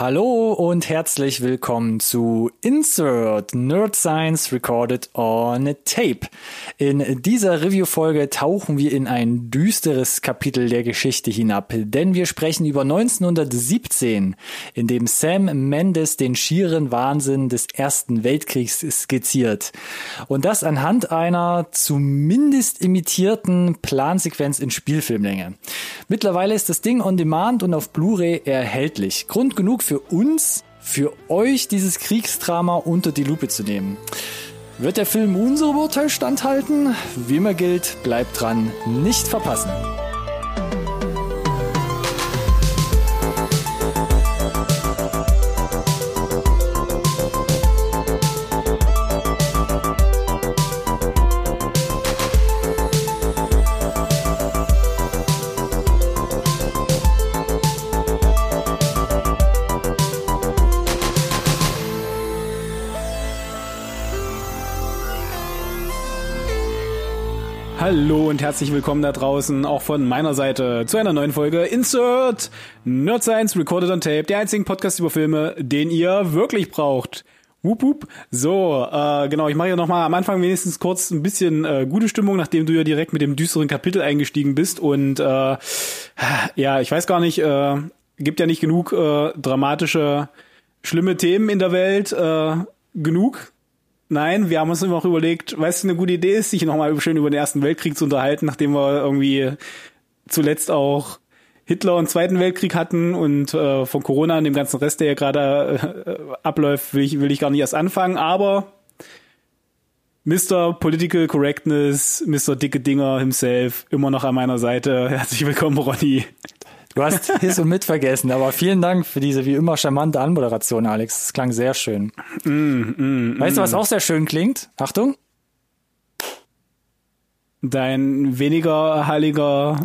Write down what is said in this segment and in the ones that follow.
Hallo und herzlich willkommen zu Insert Nerd Science Recorded on Tape. In dieser Review-Folge tauchen wir in ein düsteres Kapitel der Geschichte hinab, denn wir sprechen über 1917, in dem Sam Mendes den schieren Wahnsinn des Ersten Weltkriegs skizziert. Und das anhand einer zumindest imitierten Plansequenz in Spielfilmlänge. Mittlerweile ist das Ding on demand und auf Blu-ray erhältlich. Grund genug für uns, für euch dieses Kriegsdrama unter die Lupe zu nehmen. Wird der Film unserem Urteil standhalten? Wie immer gilt, bleibt dran, nicht verpassen. Hallo und herzlich willkommen da draußen, auch von meiner Seite, zu einer neuen Folge Insert Nerd Science Recorded on Tape, der einzigen Podcast über Filme, den ihr wirklich braucht. Wup, wup. So, äh, genau, ich mache ja nochmal am Anfang wenigstens kurz ein bisschen äh, gute Stimmung, nachdem du ja direkt mit dem düsteren Kapitel eingestiegen bist. Und äh, ja, ich weiß gar nicht, äh, gibt ja nicht genug äh, dramatische, schlimme Themen in der Welt. Äh, genug Nein, wir haben uns immer auch überlegt, weißt du, eine gute Idee ist, sich nochmal schön über den Ersten Weltkrieg zu unterhalten, nachdem wir irgendwie zuletzt auch Hitler und Zweiten Weltkrieg hatten und äh, von Corona und dem ganzen Rest, der ja gerade äh, abläuft, will ich, will ich gar nicht erst anfangen, aber Mr. Political Correctness, Mr. Dicke Dinger himself, immer noch an meiner Seite. Herzlich willkommen, Ronny. Du hast His und Mit vergessen, aber vielen Dank für diese wie immer charmante Anmoderation, Alex. Das klang sehr schön. Mm, mm, weißt mm. du, was auch sehr schön klingt? Achtung. Dein weniger heiliger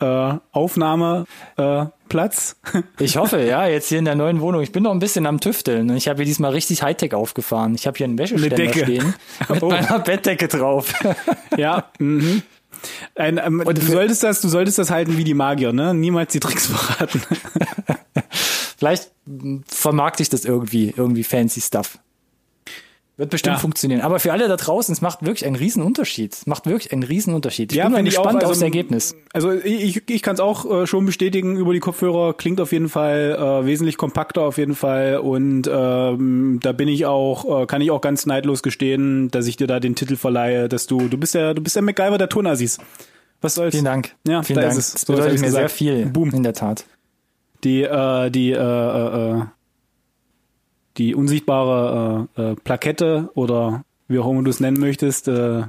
äh, Aufnahmeplatz. Äh, ich hoffe, ja, jetzt hier in der neuen Wohnung. Ich bin noch ein bisschen am Tüfteln und ich habe hier diesmal richtig Hightech aufgefahren. Ich habe hier einen Wäscheständer stehen mit oh. meiner Bettdecke drauf. ja, mhm. Ein, ähm, du solltest das, du solltest das halten wie die Magier, ne? Niemals die Tricks verraten. Vielleicht vermarkte ich das irgendwie, irgendwie fancy Stuff. Wird bestimmt ja. funktionieren. Aber für alle da draußen, es macht wirklich einen riesen Unterschied. Es macht wirklich einen riesen Unterschied. Ich ja, bin gespannt auch, also, aufs Ergebnis. Also ich, ich kann es auch äh, schon bestätigen über die Kopfhörer. Klingt auf jeden Fall äh, wesentlich kompakter auf jeden Fall. Und ähm, da bin ich auch, äh, kann ich auch ganz neidlos gestehen, dass ich dir da den Titel verleihe, dass du, du bist ja, du bist der MacGyver der Tonassis. Was soll's? Vielen Dank. Ja, Vielen da Dank. Ist es. Das bedeutet mir gesagt. sehr viel. Boom. In der Tat. Die, äh, die, äh, äh, äh die unsichtbare äh, äh, Plakette oder wie auch immer du es nennen möchtest, äh,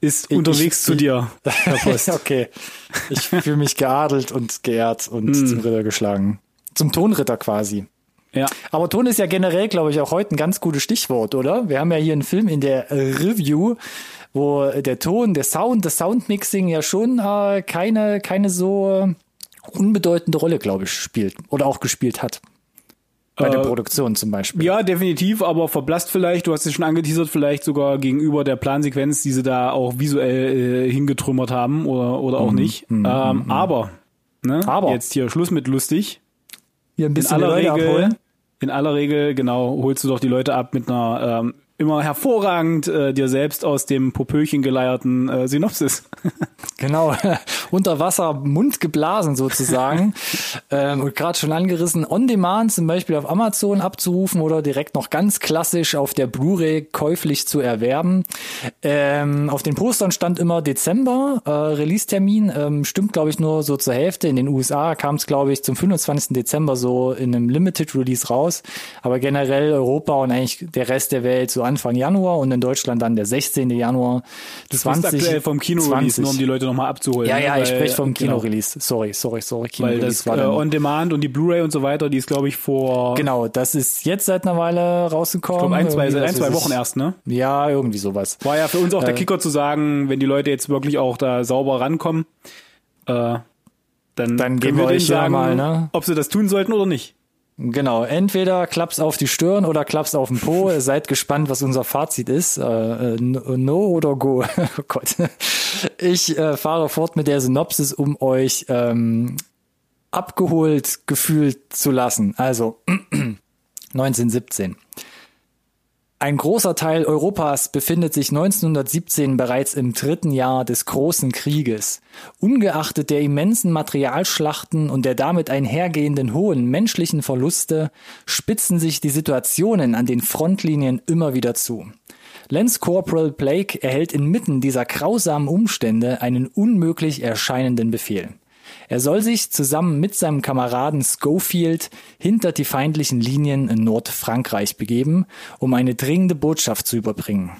ist ich, unterwegs ich, zu dir, Herr Post. okay. Ich fühle mich geadelt und geehrt und mm. zum Ritter geschlagen. Zum Tonritter quasi. Ja. Aber Ton ist ja generell, glaube ich, auch heute ein ganz gutes Stichwort, oder? Wir haben ja hier einen Film in der Review, wo der Ton, der Sound, das Soundmixing ja schon äh, keine, keine so unbedeutende Rolle, glaube ich, spielt oder auch gespielt hat. Bei der äh, Produktion zum Beispiel. Ja, definitiv, aber verblasst vielleicht, du hast es schon angeteasert, vielleicht sogar gegenüber der Plansequenz, die sie da auch visuell äh, hingetrümmert haben oder, oder auch mm, nicht. Mm, ähm, mm, aber, ne, aber, jetzt hier Schluss mit lustig. Hier ein bisschen in aller Regel, abholen. In aller Regel, genau, holst du doch die Leute ab mit einer ähm, immer hervorragend äh, dir selbst aus dem Popöchen geleierten äh, Synopsis. genau, unter Wasser Mund geblasen sozusagen ähm, und gerade schon angerissen, on demand zum Beispiel auf Amazon abzurufen oder direkt noch ganz klassisch auf der Blu-ray käuflich zu erwerben. Ähm, auf den Postern stand immer Dezember, äh, Release-Termin, ähm, stimmt glaube ich nur so zur Hälfte. In den USA kam es glaube ich zum 25. Dezember so in einem Limited Release raus, aber generell Europa und eigentlich der Rest der Welt so Anfang Januar und in Deutschland dann der 16. Januar das 20. aktuell vom Kino-Release, nur um die Leute nochmal abzuholen. Ja, ja, ne? ich spreche vom genau. Kino-Release. Sorry, sorry, sorry. Kino Weil das war äh, On-Demand und die Blu-ray und so weiter, die ist glaube ich vor... Genau, das ist jetzt seit einer Weile rausgekommen. Ich glaube ein, zwei, seit ein, zwei Wochen erst, ne? Ja, irgendwie sowas. War ja für uns auch äh, der Kicker zu sagen, wenn die Leute jetzt wirklich auch da sauber rankommen, äh, dann, dann geben wir euch sagen, mal, ne? ob sie das tun sollten oder nicht. Genau, entweder klappt's auf die Stirn oder klappt's auf den Po. Seid gespannt, was unser Fazit ist. Äh, äh no oder go. oh Gott. Ich äh, fahre fort mit der Synopsis, um euch ähm, abgeholt gefühlt zu lassen. Also 1917. Ein großer Teil Europas befindet sich 1917 bereits im dritten Jahr des Großen Krieges. Ungeachtet der immensen Materialschlachten und der damit einhergehenden hohen menschlichen Verluste spitzen sich die Situationen an den Frontlinien immer wieder zu. Lance Corporal Blake erhält inmitten dieser grausamen Umstände einen unmöglich erscheinenden Befehl. Er soll sich zusammen mit seinem Kameraden Schofield hinter die feindlichen Linien in Nordfrankreich begeben, um eine dringende Botschaft zu überbringen.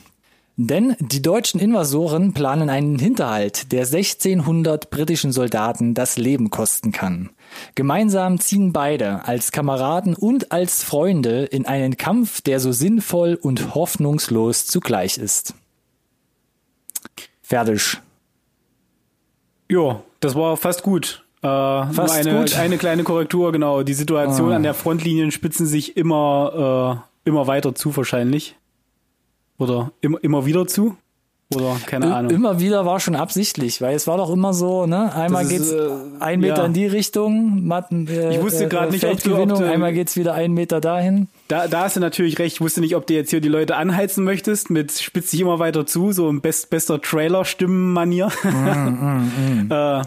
Denn die deutschen Invasoren planen einen Hinterhalt, der 1600 britischen Soldaten das Leben kosten kann. Gemeinsam ziehen beide als Kameraden und als Freunde in einen Kampf, der so sinnvoll und hoffnungslos zugleich ist. Fertig. Ja, das war fast gut. Äh, fast eine, gut. eine kleine Korrektur, genau. Die Situation ah. an der Frontlinien spitzen sich immer, äh, immer weiter zu wahrscheinlich. Oder immer, immer wieder zu. Oder keine Ahnung. Immer wieder war schon absichtlich, weil es war doch immer so, ne? Einmal ist, geht's äh, ein Meter ja. in die Richtung, Matten, äh, ich wusste gerade äh, nicht, ob du, ob du, einmal geht's wieder einen Meter dahin. Da, da hast du natürlich recht. Ich wusste nicht, ob du jetzt hier die Leute anheizen möchtest mit spitz dich immer weiter zu, so ein best, bester Trailer-Stimmenmanier. Mm, mm, mm. äh,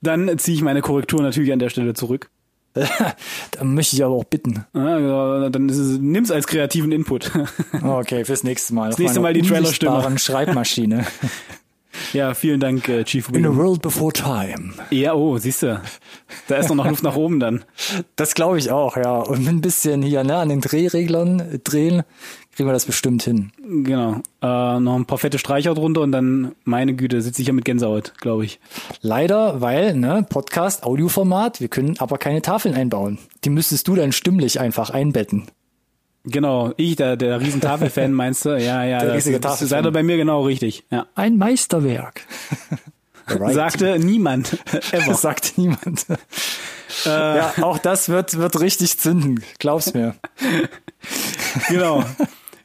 dann ziehe ich meine Korrektur natürlich an der Stelle zurück. da möchte ich aber auch bitten. Ja, dann nimm es als kreativen Input. okay, fürs nächste Mal. Das nächste Mal die Trailer-Stimme. Schreibmaschine. Ja, vielen Dank, äh, Chief William. In a world before time. Ja, oh, siehst du. Da ist noch Luft nach oben dann. Das glaube ich auch, ja. Und ein bisschen hier ne, an den Drehreglern drehen, kriegen wir das bestimmt hin. Genau. Äh, noch ein paar fette Streicher drunter und dann, meine Güte, sitze ich ja mit Gänsehaut, glaube ich. Leider, weil, ne, Podcast, Audioformat, wir können aber keine Tafeln einbauen. Die müsstest du dann stimmlich einfach einbetten. Genau, ich, der, der Riesentafelfan, meinst du? Ja, ja, der riesige das, seid ihr bei mir genau richtig. Ja. Ein Meisterwerk. right. Sagte niemand. Ever. Sagte niemand. Äh, ja, auch das wird, wird richtig zünden, glaub's mir. genau.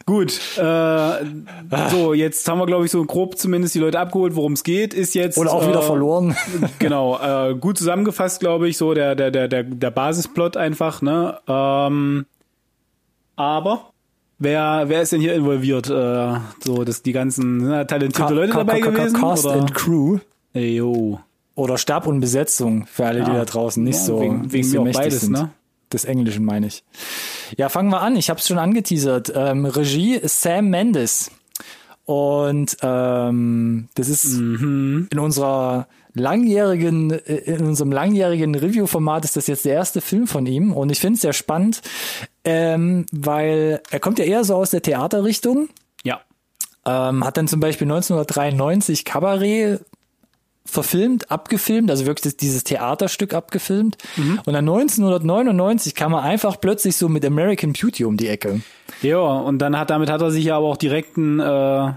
Gut, äh, so jetzt haben wir glaube ich so grob zumindest die Leute abgeholt, worum es geht. Ist jetzt oder auch äh, wieder verloren. genau, äh, gut zusammengefasst glaube ich so der der der der der Basisplot einfach. Ne, ähm, aber wer wer ist denn hier involviert? Äh, so, dass die ganzen ne, talentierte Leute dabei gewesen? Cast oder? and Crew. Ey, yo. Oder Stab und Besetzung für alle, die da draußen nicht so wegen, wegen so mächtig beides, sind. Ne? Des Englischen meine ich. Ja, fangen wir an. Ich habe es schon angeteasert. Ähm, Regie Sam Mendes. Und ähm, das ist mhm. in unserer langjährigen, äh, in unserem langjährigen Review-Format ist das jetzt der erste Film von ihm. Und ich finde es sehr spannend, ähm, weil er kommt ja eher so aus der Theaterrichtung. Ja. Ähm, hat dann zum Beispiel 1993 Cabaret verfilmt, abgefilmt, also wirklich dieses Theaterstück abgefilmt. Mhm. Und dann 1999 kam er einfach plötzlich so mit American Beauty um die Ecke. Ja, und dann hat damit hat er sich ja aber auch direkt ein, äh,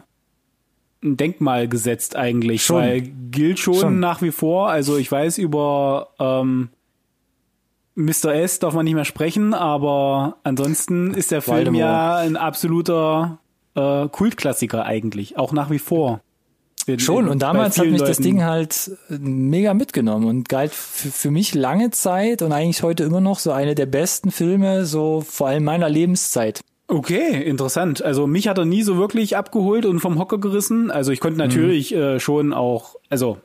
ein Denkmal gesetzt eigentlich, schon. weil gilt schon, schon, nach wie vor. Also ich weiß über ähm, Mr. S darf man nicht mehr sprechen, aber ansonsten ist der Film Waldemar. ja ein absoluter äh, Kultklassiker eigentlich, auch nach wie vor. In, Schon, und damals hat mich Leuten das Ding halt äh, mega mitgenommen und galt für mich lange Zeit und eigentlich heute immer noch so eine der besten Filme, so vor allem meiner Lebenszeit. Okay, interessant. Also mich hat er nie so wirklich abgeholt und vom Hocker gerissen. Also ich konnte mhm. natürlich mhm. äh, schon auch, also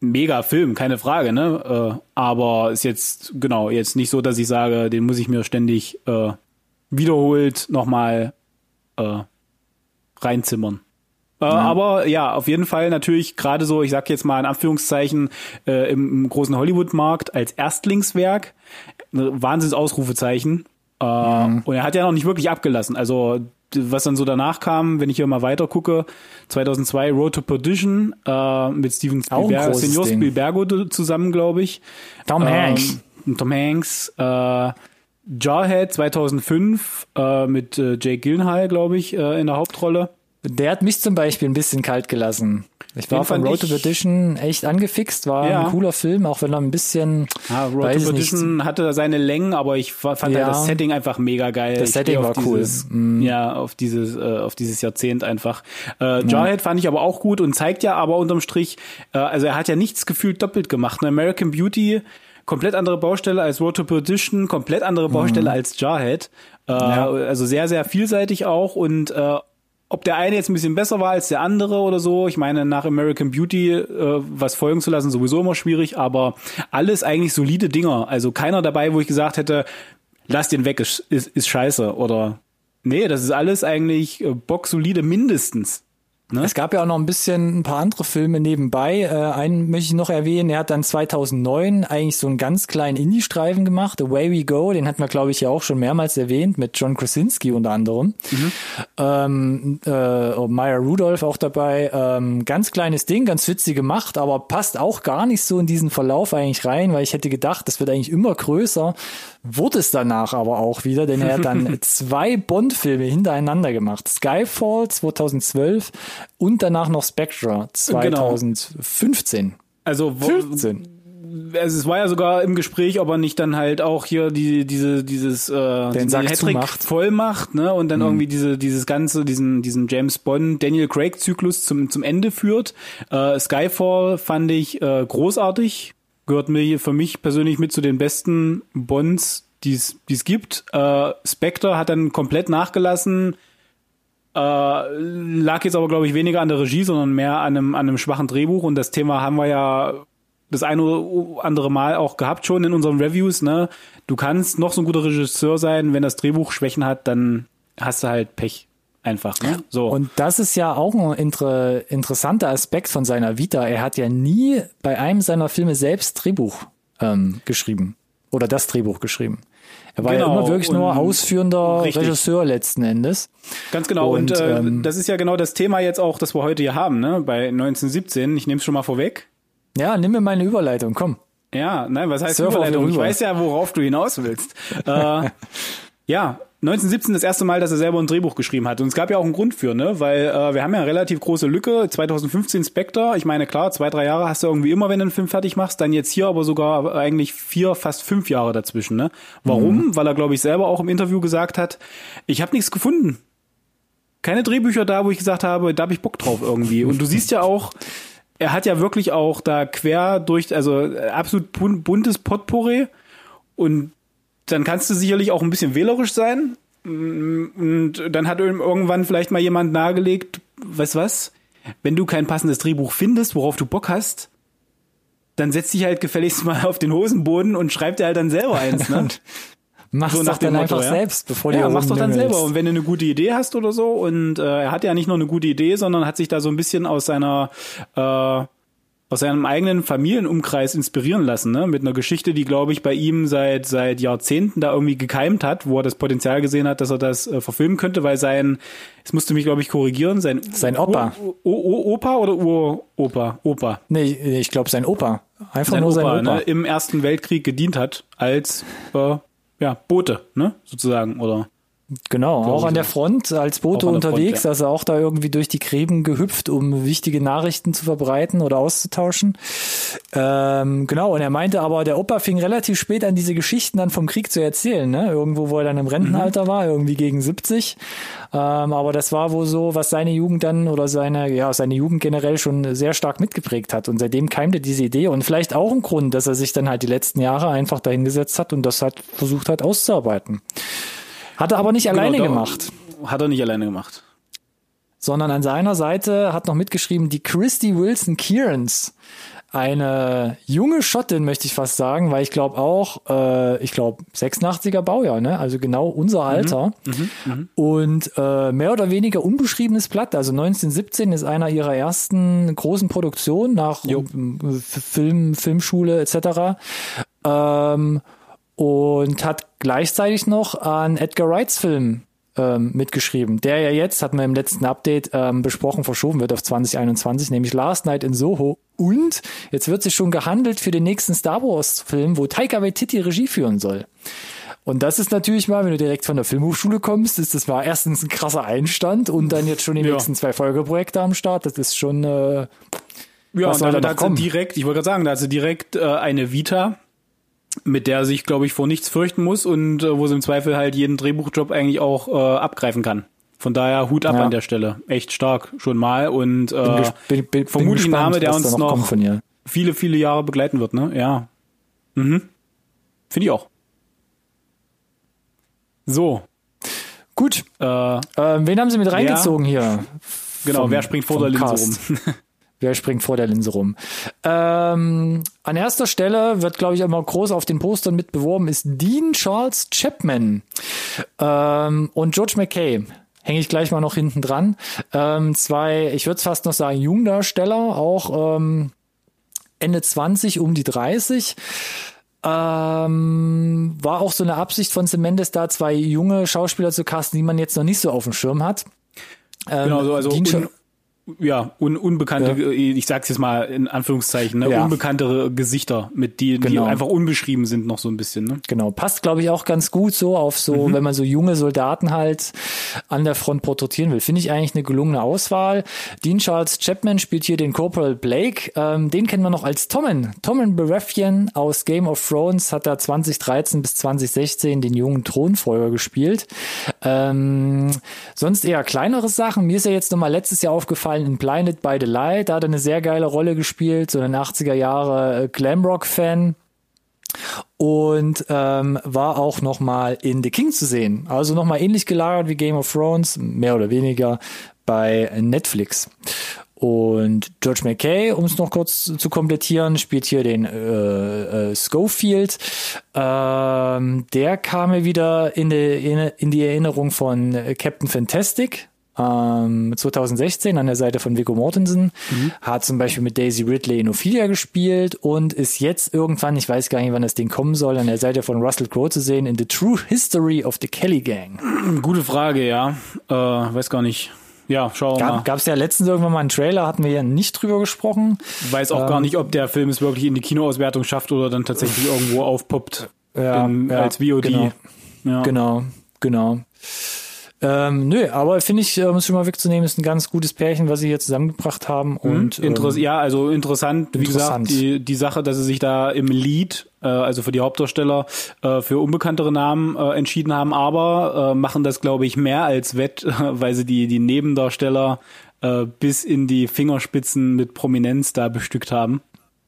mega Film, keine Frage, ne? Äh, aber ist jetzt, genau, jetzt nicht so, dass ich sage, den muss ich mir ständig äh, wiederholt nochmal äh, reinzimmern. Äh, ja. Aber ja, auf jeden Fall natürlich gerade so, ich sag jetzt mal in Anführungszeichen, äh, im, im großen Hollywood-Markt als Erstlingswerk, Wahnsinns Ausrufezeichen. Äh, mhm. Und er hat ja noch nicht wirklich abgelassen. Also was dann so danach kam, wenn ich hier mal weiter gucke, 2002 Road to Perdition äh, mit Steven Spielberg, Senior Spielbergo zusammen, glaube ich. Tom ähm, Hanks. Tom Hanks. Äh, Jarhead 2005 äh, mit äh, Jake Gyllenhaal, glaube ich, äh, in der Hauptrolle. Der hat mich zum Beispiel ein bisschen kalt gelassen. Ich war von Road to Perdition echt angefixt, war ja. ein cooler Film, auch wenn er ein bisschen. Ja, Road to Perdition hatte seine Längen, aber ich fand halt ja. halt das Setting einfach mega geil. Das Setting war cool. Dieses, mm. Ja, auf dieses, äh, auf dieses Jahrzehnt einfach. Äh, Jarhead ja. fand ich aber auch gut und zeigt ja aber unterm Strich, äh, also er hat ja nichts gefühlt doppelt gemacht. Ne? American Beauty komplett andere Baustelle als Road to Perdition, komplett andere Baustelle als Jarhead. Äh, Ja. Also sehr, sehr vielseitig auch und äh, ob der eine jetzt ein bisschen besser war als der andere oder so, ich meine, nach American Beauty äh, was folgen zu lassen, sowieso immer schwierig, aber alles eigentlich solide Dinger. Also keiner dabei, wo ich gesagt hätte, lass den weg, ist, ist, ist scheiße oder nee, das ist alles eigentlich äh, bocksolide mindestens. Ne? Es gab ja auch noch ein bisschen ein paar andere Filme nebenbei. Äh, einen möchte ich noch erwähnen. Er hat dann 2009 eigentlich so einen ganz kleinen Indie-Streifen gemacht, Away We Go. Den hatten wir, glaube ich, ja auch schon mehrmals erwähnt, mit John Krasinski unter anderem. Ähm, äh, Maya Rudolph auch dabei. Ähm, ganz kleines Ding, ganz witzig gemacht, aber passt auch gar nicht so in diesen Verlauf eigentlich rein, weil ich hätte gedacht, das wird eigentlich immer größer. Wurde es danach aber auch wieder, denn er hat dann zwei Bond-Filme hintereinander gemacht. Skyfall 2012 und danach noch Spectra 2015. Also wo, 15. also es war ja sogar im Gespräch, ob er nicht dann halt auch hier die diese dieses äh, diesen Sack zumacht. voll macht, ne und dann irgendwie diese dieses ganze diesen diesen James Bond Daniel Craig Zyklus zum zum Ende führt. Äh, Skyfall fand ich äh, großartig, gehört mir hier für mich persönlich mit zu den besten Bonds, die es gibt. Äh, Spectre hat dann komplett nachgelassen. Äh, lag jetzt aber, glaube ich, weniger an der Regie, sondern mehr an einem, an einem schwachen Drehbuch. Und das Thema haben wir ja das eine oder andere Mal auch gehabt schon in unseren Reviews. Ne? Du kannst noch so ein guter Regisseur sein, wenn das Drehbuch Schwächen hat, dann hast du halt Pech. Einfach, ne? So. Und das ist ja auch ein inter interessanter Aspekt von seiner Vita. Er hat ja nie bei einem seiner Filme selbst Drehbuch ähm, geschrieben oder das Drehbuch geschrieben. Er war ja Genau, immer wirklich nur ausführender Richtig. Regisseur letzten Endes. Ganz genau. Und, Und, äh, ähm, das ist ja genau das Thema jetzt auch, das wir heute hier haben, ne? Bei 1917. Ich nehme es schon mal vorweg. Ja, nimm mir meine Überleitung, komm. Ja, nein, was heißt Surf Überleitung? Ich weiß ja, worauf du hinaus willst. äh, ja, 1917 das erste Mal, dass er selber ein Drehbuch geschrieben hat. Und es gab ja auch einen Grund für, ne? Weil äh, wir haben ja eine relativ große Lücke. 2015 Spectre. Ich meine, klar, zwei, drei Jahre hast du irgendwie immer, wenn du einen Film fertig machst. Dann jetzt hier aber sogar eigentlich vier, fast fünf Jahre dazwischen, ne? Warum? Weil er, glaube ich, selber auch im Interview gesagt hat, ich habe nichts gefunden. Keine Drehbücher da, wo ich gesagt habe, da habe ich Bock drauf irgendwie. Und du siehst ja auch, er hat ja wirklich auch da quer durch, also äh, absolut bun- buntes Potpourri und dann kannst du sicherlich auch ein bisschen wählerisch sein und dann hat irgendwann vielleicht mal jemand nahegelegt, weißt was, wenn du kein passendes Drehbuch findest, worauf du Bock hast, dann setz dich halt gefälligst mal auf den Hosenboden und schreib dir halt dann selber eins, ne? Mach's So doch dann Motto, einfach ja. selbst, bevor du Ja, mach's doch dann rumlümmelst. selber. Und wenn du eine gute Idee hast oder so, und äh, er hat ja nicht nur eine gute Idee, sondern hat sich da so ein bisschen aus seiner äh, aus seinem eigenen Familienumkreis inspirieren lassen, ne? Mit einer Geschichte, die, glaube ich, bei ihm seit seit Jahrzehnten da irgendwie gekeimt hat, wo er das Potenzial gesehen hat, dass er das äh, verfilmen könnte, weil sein, es musste mich, glaube ich, korrigieren, sein Sein Opa. O o o Opa oder Uropa? Opa. Nee, ich glaube sein Opa. Einfach Sein nur Opa, sein Opa. Ne, im Ersten Weltkrieg gedient hat als äh, ja, Bote, ne? Sozusagen. Oder Genau, auch an der Front als Bote unterwegs, Front, ja. also auch da irgendwie durch die Gräben gehüpft, um wichtige Nachrichten zu verbreiten oder auszutauschen. Ähm, genau, und er meinte aber, der Opa fing relativ spät an, diese Geschichten dann vom Krieg zu erzählen, ne? Irgendwo, wo er dann im Rentenalter war, irgendwie gegen 70. Ähm, aber das war wohl so, was seine Jugend dann oder seine, ja, seine Jugend generell schon sehr stark mitgeprägt hat. Und seitdem keimte diese Idee und vielleicht auch ein Grund, dass er sich dann halt die letzten Jahre einfach dahingesetzt hat und das halt versucht hat auszuarbeiten. Hat er aber nicht alleine Genau, gemacht Hat er nicht alleine gemacht. sondern an seiner Seite hat noch mitgeschrieben die Christy Wilson Kierans. Eine junge Schottin, möchte ich fast sagen, weil ich glaube auch, äh, ich glaube 86er Baujahr, ne? also genau unser Alter. Und äh, mehr oder weniger unbeschriebenes Blatt. Also 1917 ist einer ihrer ersten großen Produktionen nach F- Film, Filmschule etc. Ähm, und hat gleichzeitig noch an Edgar Wrights Film ähm, mitgeschrieben, der ja jetzt, hatten wir im letzten Update ähm, besprochen, verschoben wird auf 2021, nämlich Last Night in Soho. Und jetzt wird sich schon gehandelt für den nächsten Star Wars Film, wo Taika Waititi Regie führen soll. Und das ist natürlich mal, wenn du direkt von der Filmhochschule kommst, ist das mal erstens ein krasser Einstand und dann jetzt schon die Ja. nächsten zwei Folgeprojekte am Start. Das ist schon äh, Ja, Was und soll damit da hat sie direkt, ich wollte gerade sagen, da hat sie direkt äh, eine Vita, mit der er sich, glaube ich, vor nichts fürchten muss und äh, wo sie im Zweifel halt jeden Drehbuchjob eigentlich auch äh, abgreifen kann. Von daher Hut ab Ja. an der Stelle. Echt stark schon mal und äh, bin, bin, vermutlich ein Name, der uns noch ihr. viele, viele Jahre begleiten wird, ne? Ja. Finde ich auch. So. Gut. Äh, Ähm, wen haben Sie mit reingezogen hier? genau, Vom- wer springt vor der Linse rum? Wer springt vor der Linse rum? Ähm, an erster Stelle wird, glaube ich, immer groß auf den Postern mit beworben, ist Dean Charles Chapman ähm, und George McKay. Hänge ich gleich mal noch hinten dran. Ähm, zwei, ich würde es fast noch sagen, Jungdarsteller, auch ähm, Ende 20, um die 30. Ähm, war auch so eine Absicht von Cemendes, da zwei junge Schauspieler zu casten, die man jetzt noch nicht so auf dem Schirm hat. Ähm, Genau, so, also un, ja, un, unbekannte, ich sag's jetzt mal in Anführungszeichen, ne, Ja. unbekanntere Gesichter, mit die, Genau. die einfach unbeschrieben sind noch so ein bisschen. Ne? Genau, passt glaube ich auch ganz gut so auf so, Mhm. wenn man so junge Soldaten halt an der Front porträtieren will. Finde ich eigentlich eine gelungene Auswahl. Dean Charles Chapman spielt hier den Corporal Blake. Ähm, den kennen wir noch als Tommen. Tommen Baratheon aus Game of Thrones hat da 2013 bis 2016 den jungen Thronfolger gespielt. Ähm, sonst eher kleinere Sachen. Mir ist ja jetzt nochmal letztes Jahr aufgefallen in Blinded by the Light. Da hat er eine sehr geile Rolle gespielt. So ein 80er Jahre äh, Glamrock-Fan und ähm, war auch noch mal in The King zu sehen. Also noch mal ähnlich gelagert wie Game of Thrones, mehr oder weniger bei Netflix. Und George McKay, um es noch kurz zu komplettieren, spielt hier den äh, äh, Schofield. Ähm, der kam mir wieder in die, in die Erinnerung von Captain Fantastic, ähm, 2016 an der Seite von Viggo Mortensen, hat zum Beispiel mit Daisy Ridley in Ophelia gespielt und ist jetzt irgendwann, ich weiß gar nicht, wann das Ding kommen soll, an der Seite von Russell Crowe zu sehen in The True History of the Kelly Gang. Gute Frage, ja. Äh, weiß gar nicht. Ja, schauen wir mal. Gab es ja letztens irgendwann mal einen Trailer, hatten wir ja nicht drüber gesprochen. Weiß auch Ähm, gar nicht, ob der Film es wirklich in die Kinoauswertung schafft oder dann tatsächlich irgendwo aufpoppt Ja, in, ja, als VOD. genau. Ja. Genau, genau. Ähm, nö, aber finde ich, um es schon mal wegzunehmen, ist ein ganz gutes Pärchen, was sie hier zusammengebracht haben. Und Interess ähm, ja, also interessant, wie interessant. gesagt, die, die Sache, dass sie sich da im Lead, äh, also für die Hauptdarsteller, äh, für unbekanntere Namen äh, entschieden haben, aber äh, machen das, glaube ich, mehr als wett, weil sie die, die Nebendarsteller äh, bis in die Fingerspitzen mit Prominenz da bestückt haben.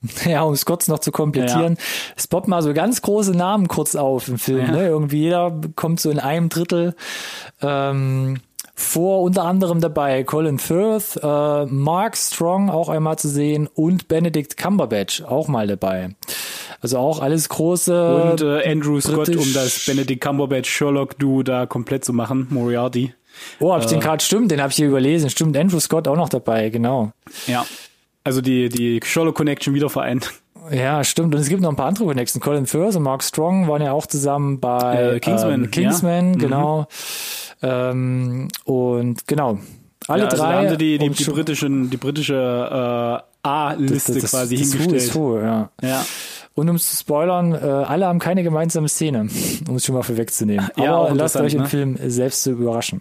Ja, um es kurz noch zu komplettieren. Es poppt mal so ganz große Namen kurz auf im Film. Ja. Ne? Irgendwie jeder kommt so in einem Drittel ähm, vor, unter anderem dabei Colin Firth, äh, Mark Strong auch einmal zu sehen und Benedict Cumberbatch auch mal dabei. Also auch alles große. Und äh, Andrew Scott, um das Benedict Cumberbatch Sherlock-Duo da komplett zu machen, Moriarty. oh, hab ich den äh, gerade stimmt, den habe ich hier überlesen. Stimmt, Andrew Scott auch noch dabei, genau. Ja. Also die, die Sherlock Connection wieder vereint. Ja, stimmt. Und es gibt noch ein paar andere Connections. Colin Firth und Mark Strong waren ja auch zusammen bei Äh, Kingsman, ähm, Kingsman, ja. genau. Ähm, und genau. Alle ja, also drei. da haben sie die, die, die, britischen, die britische äh, A-Liste quasi das hingestellt. is Who, ja. Ja. Und um es zu spoilern, äh, alle haben keine gemeinsame Szene, um es schon mal vorwegzunehmen. Ja, Aber lasst euch im ne? Film selbst zu überraschen.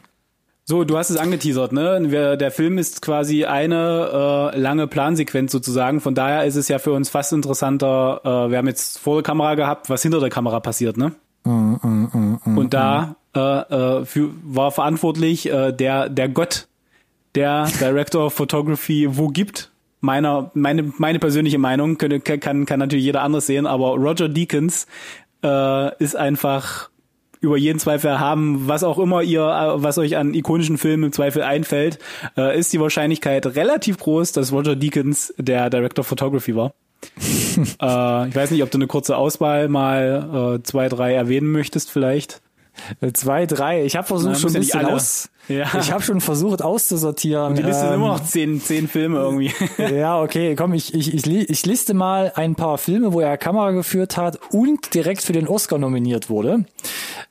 So, du hast es angeteasert, ne? Wir, der Film ist quasi eine äh, lange Plansequenz sozusagen. Von daher ist es ja für uns fast interessanter. Äh, wir haben jetzt vor der Kamera gehabt, was hinter der Kamera passiert, ne? Und da äh, äh, für, war verantwortlich äh, der der Gott, der Director of Photography, wo gibt. Meiner, meine, meine persönliche Meinung könnte, kann, kann natürlich jeder anders sehen, aber Roger Deakins äh, ist einfach über jeden Zweifel haben, was auch immer ihr, äh, was euch an ikonischen Filmen im Zweifel einfällt, äh, ist die Wahrscheinlichkeit relativ groß, dass Roger Deakins der Director of Photography war. äh, ich weiß nicht, ob du eine kurze Auswahl mal äh, zwei, drei erwähnen möchtest, vielleicht. Zwei, drei. Ich habe versucht Na, schon ein ja bisschen alle. aus. Ja. Ich habe schon versucht auszusortieren. Die Liste sind ähm, immer noch zehn, zehn Filme irgendwie. Ja, okay, komm, ich, ich, ich, ich liste mal ein paar Filme, wo er Kamera geführt hat und direkt für den Oscar nominiert wurde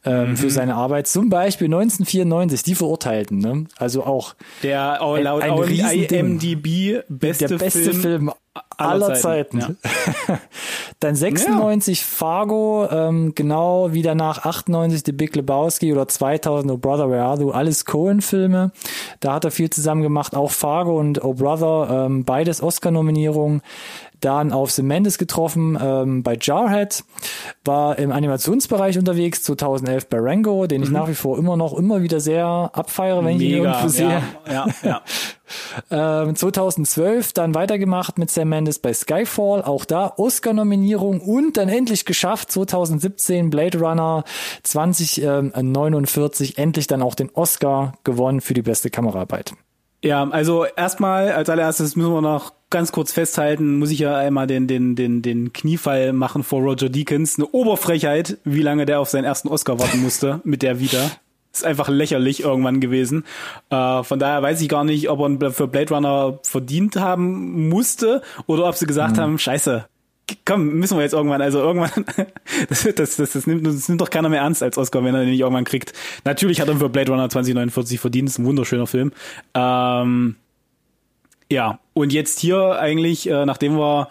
ähm, Mhm. für seine Arbeit. Zum Beispiel 1994, die Verurteilten. Ne? Also auch Der auch laut ein Riesending. IMDb beste, der beste Film, aller, aller Zeiten. Zeiten, Dann 96 Fargo, ähm, genau wie danach 98 The Big Lebowski oder 2000 Oh Brother Where Are You, alles Cohen-Filme. Da hat er viel zusammen gemacht, auch Fargo und Oh Brother, ähm, beides Oscar-Nominierungen. Dann auf The Mendes getroffen ähm, bei Jarhead, war im Animationsbereich unterwegs, 2011 bei Rango, den ich nach wie vor immer noch immer wieder sehr abfeiere, wenn ich ihn Mhm. Mega. irgendwo sehe. Ja, ja, ja. Ähm, 2012 dann weitergemacht mit Sam Mendes bei Skyfall, auch da Oscar-Nominierung und dann endlich geschafft, 2017 Blade Runner 2049 endlich dann auch den Oscar gewonnen für die beste Kameraarbeit. Ja, also erstmal als allererstes müssen wir noch ganz kurz festhalten, muss ich ja einmal den, den, den, den Kniefall machen vor Roger Deakins. Eine Oberfrechheit, wie lange der auf seinen ersten Oscar warten musste mit der Vita. Ist einfach lächerlich irgendwann gewesen. Äh, von daher weiß ich gar nicht, ob er für Blade Runner verdient haben musste oder ob sie gesagt mhm. haben, scheiße, komm, müssen wir jetzt irgendwann, also irgendwann, das, das, das, das, nimmt, das nimmt doch keiner mehr ernst als Oscar, wenn er den nicht irgendwann kriegt. Natürlich hat er für Blade Runner 2049 verdient, ist ein wunderschöner Film. Ähm, ja, und jetzt hier eigentlich, äh, nachdem wir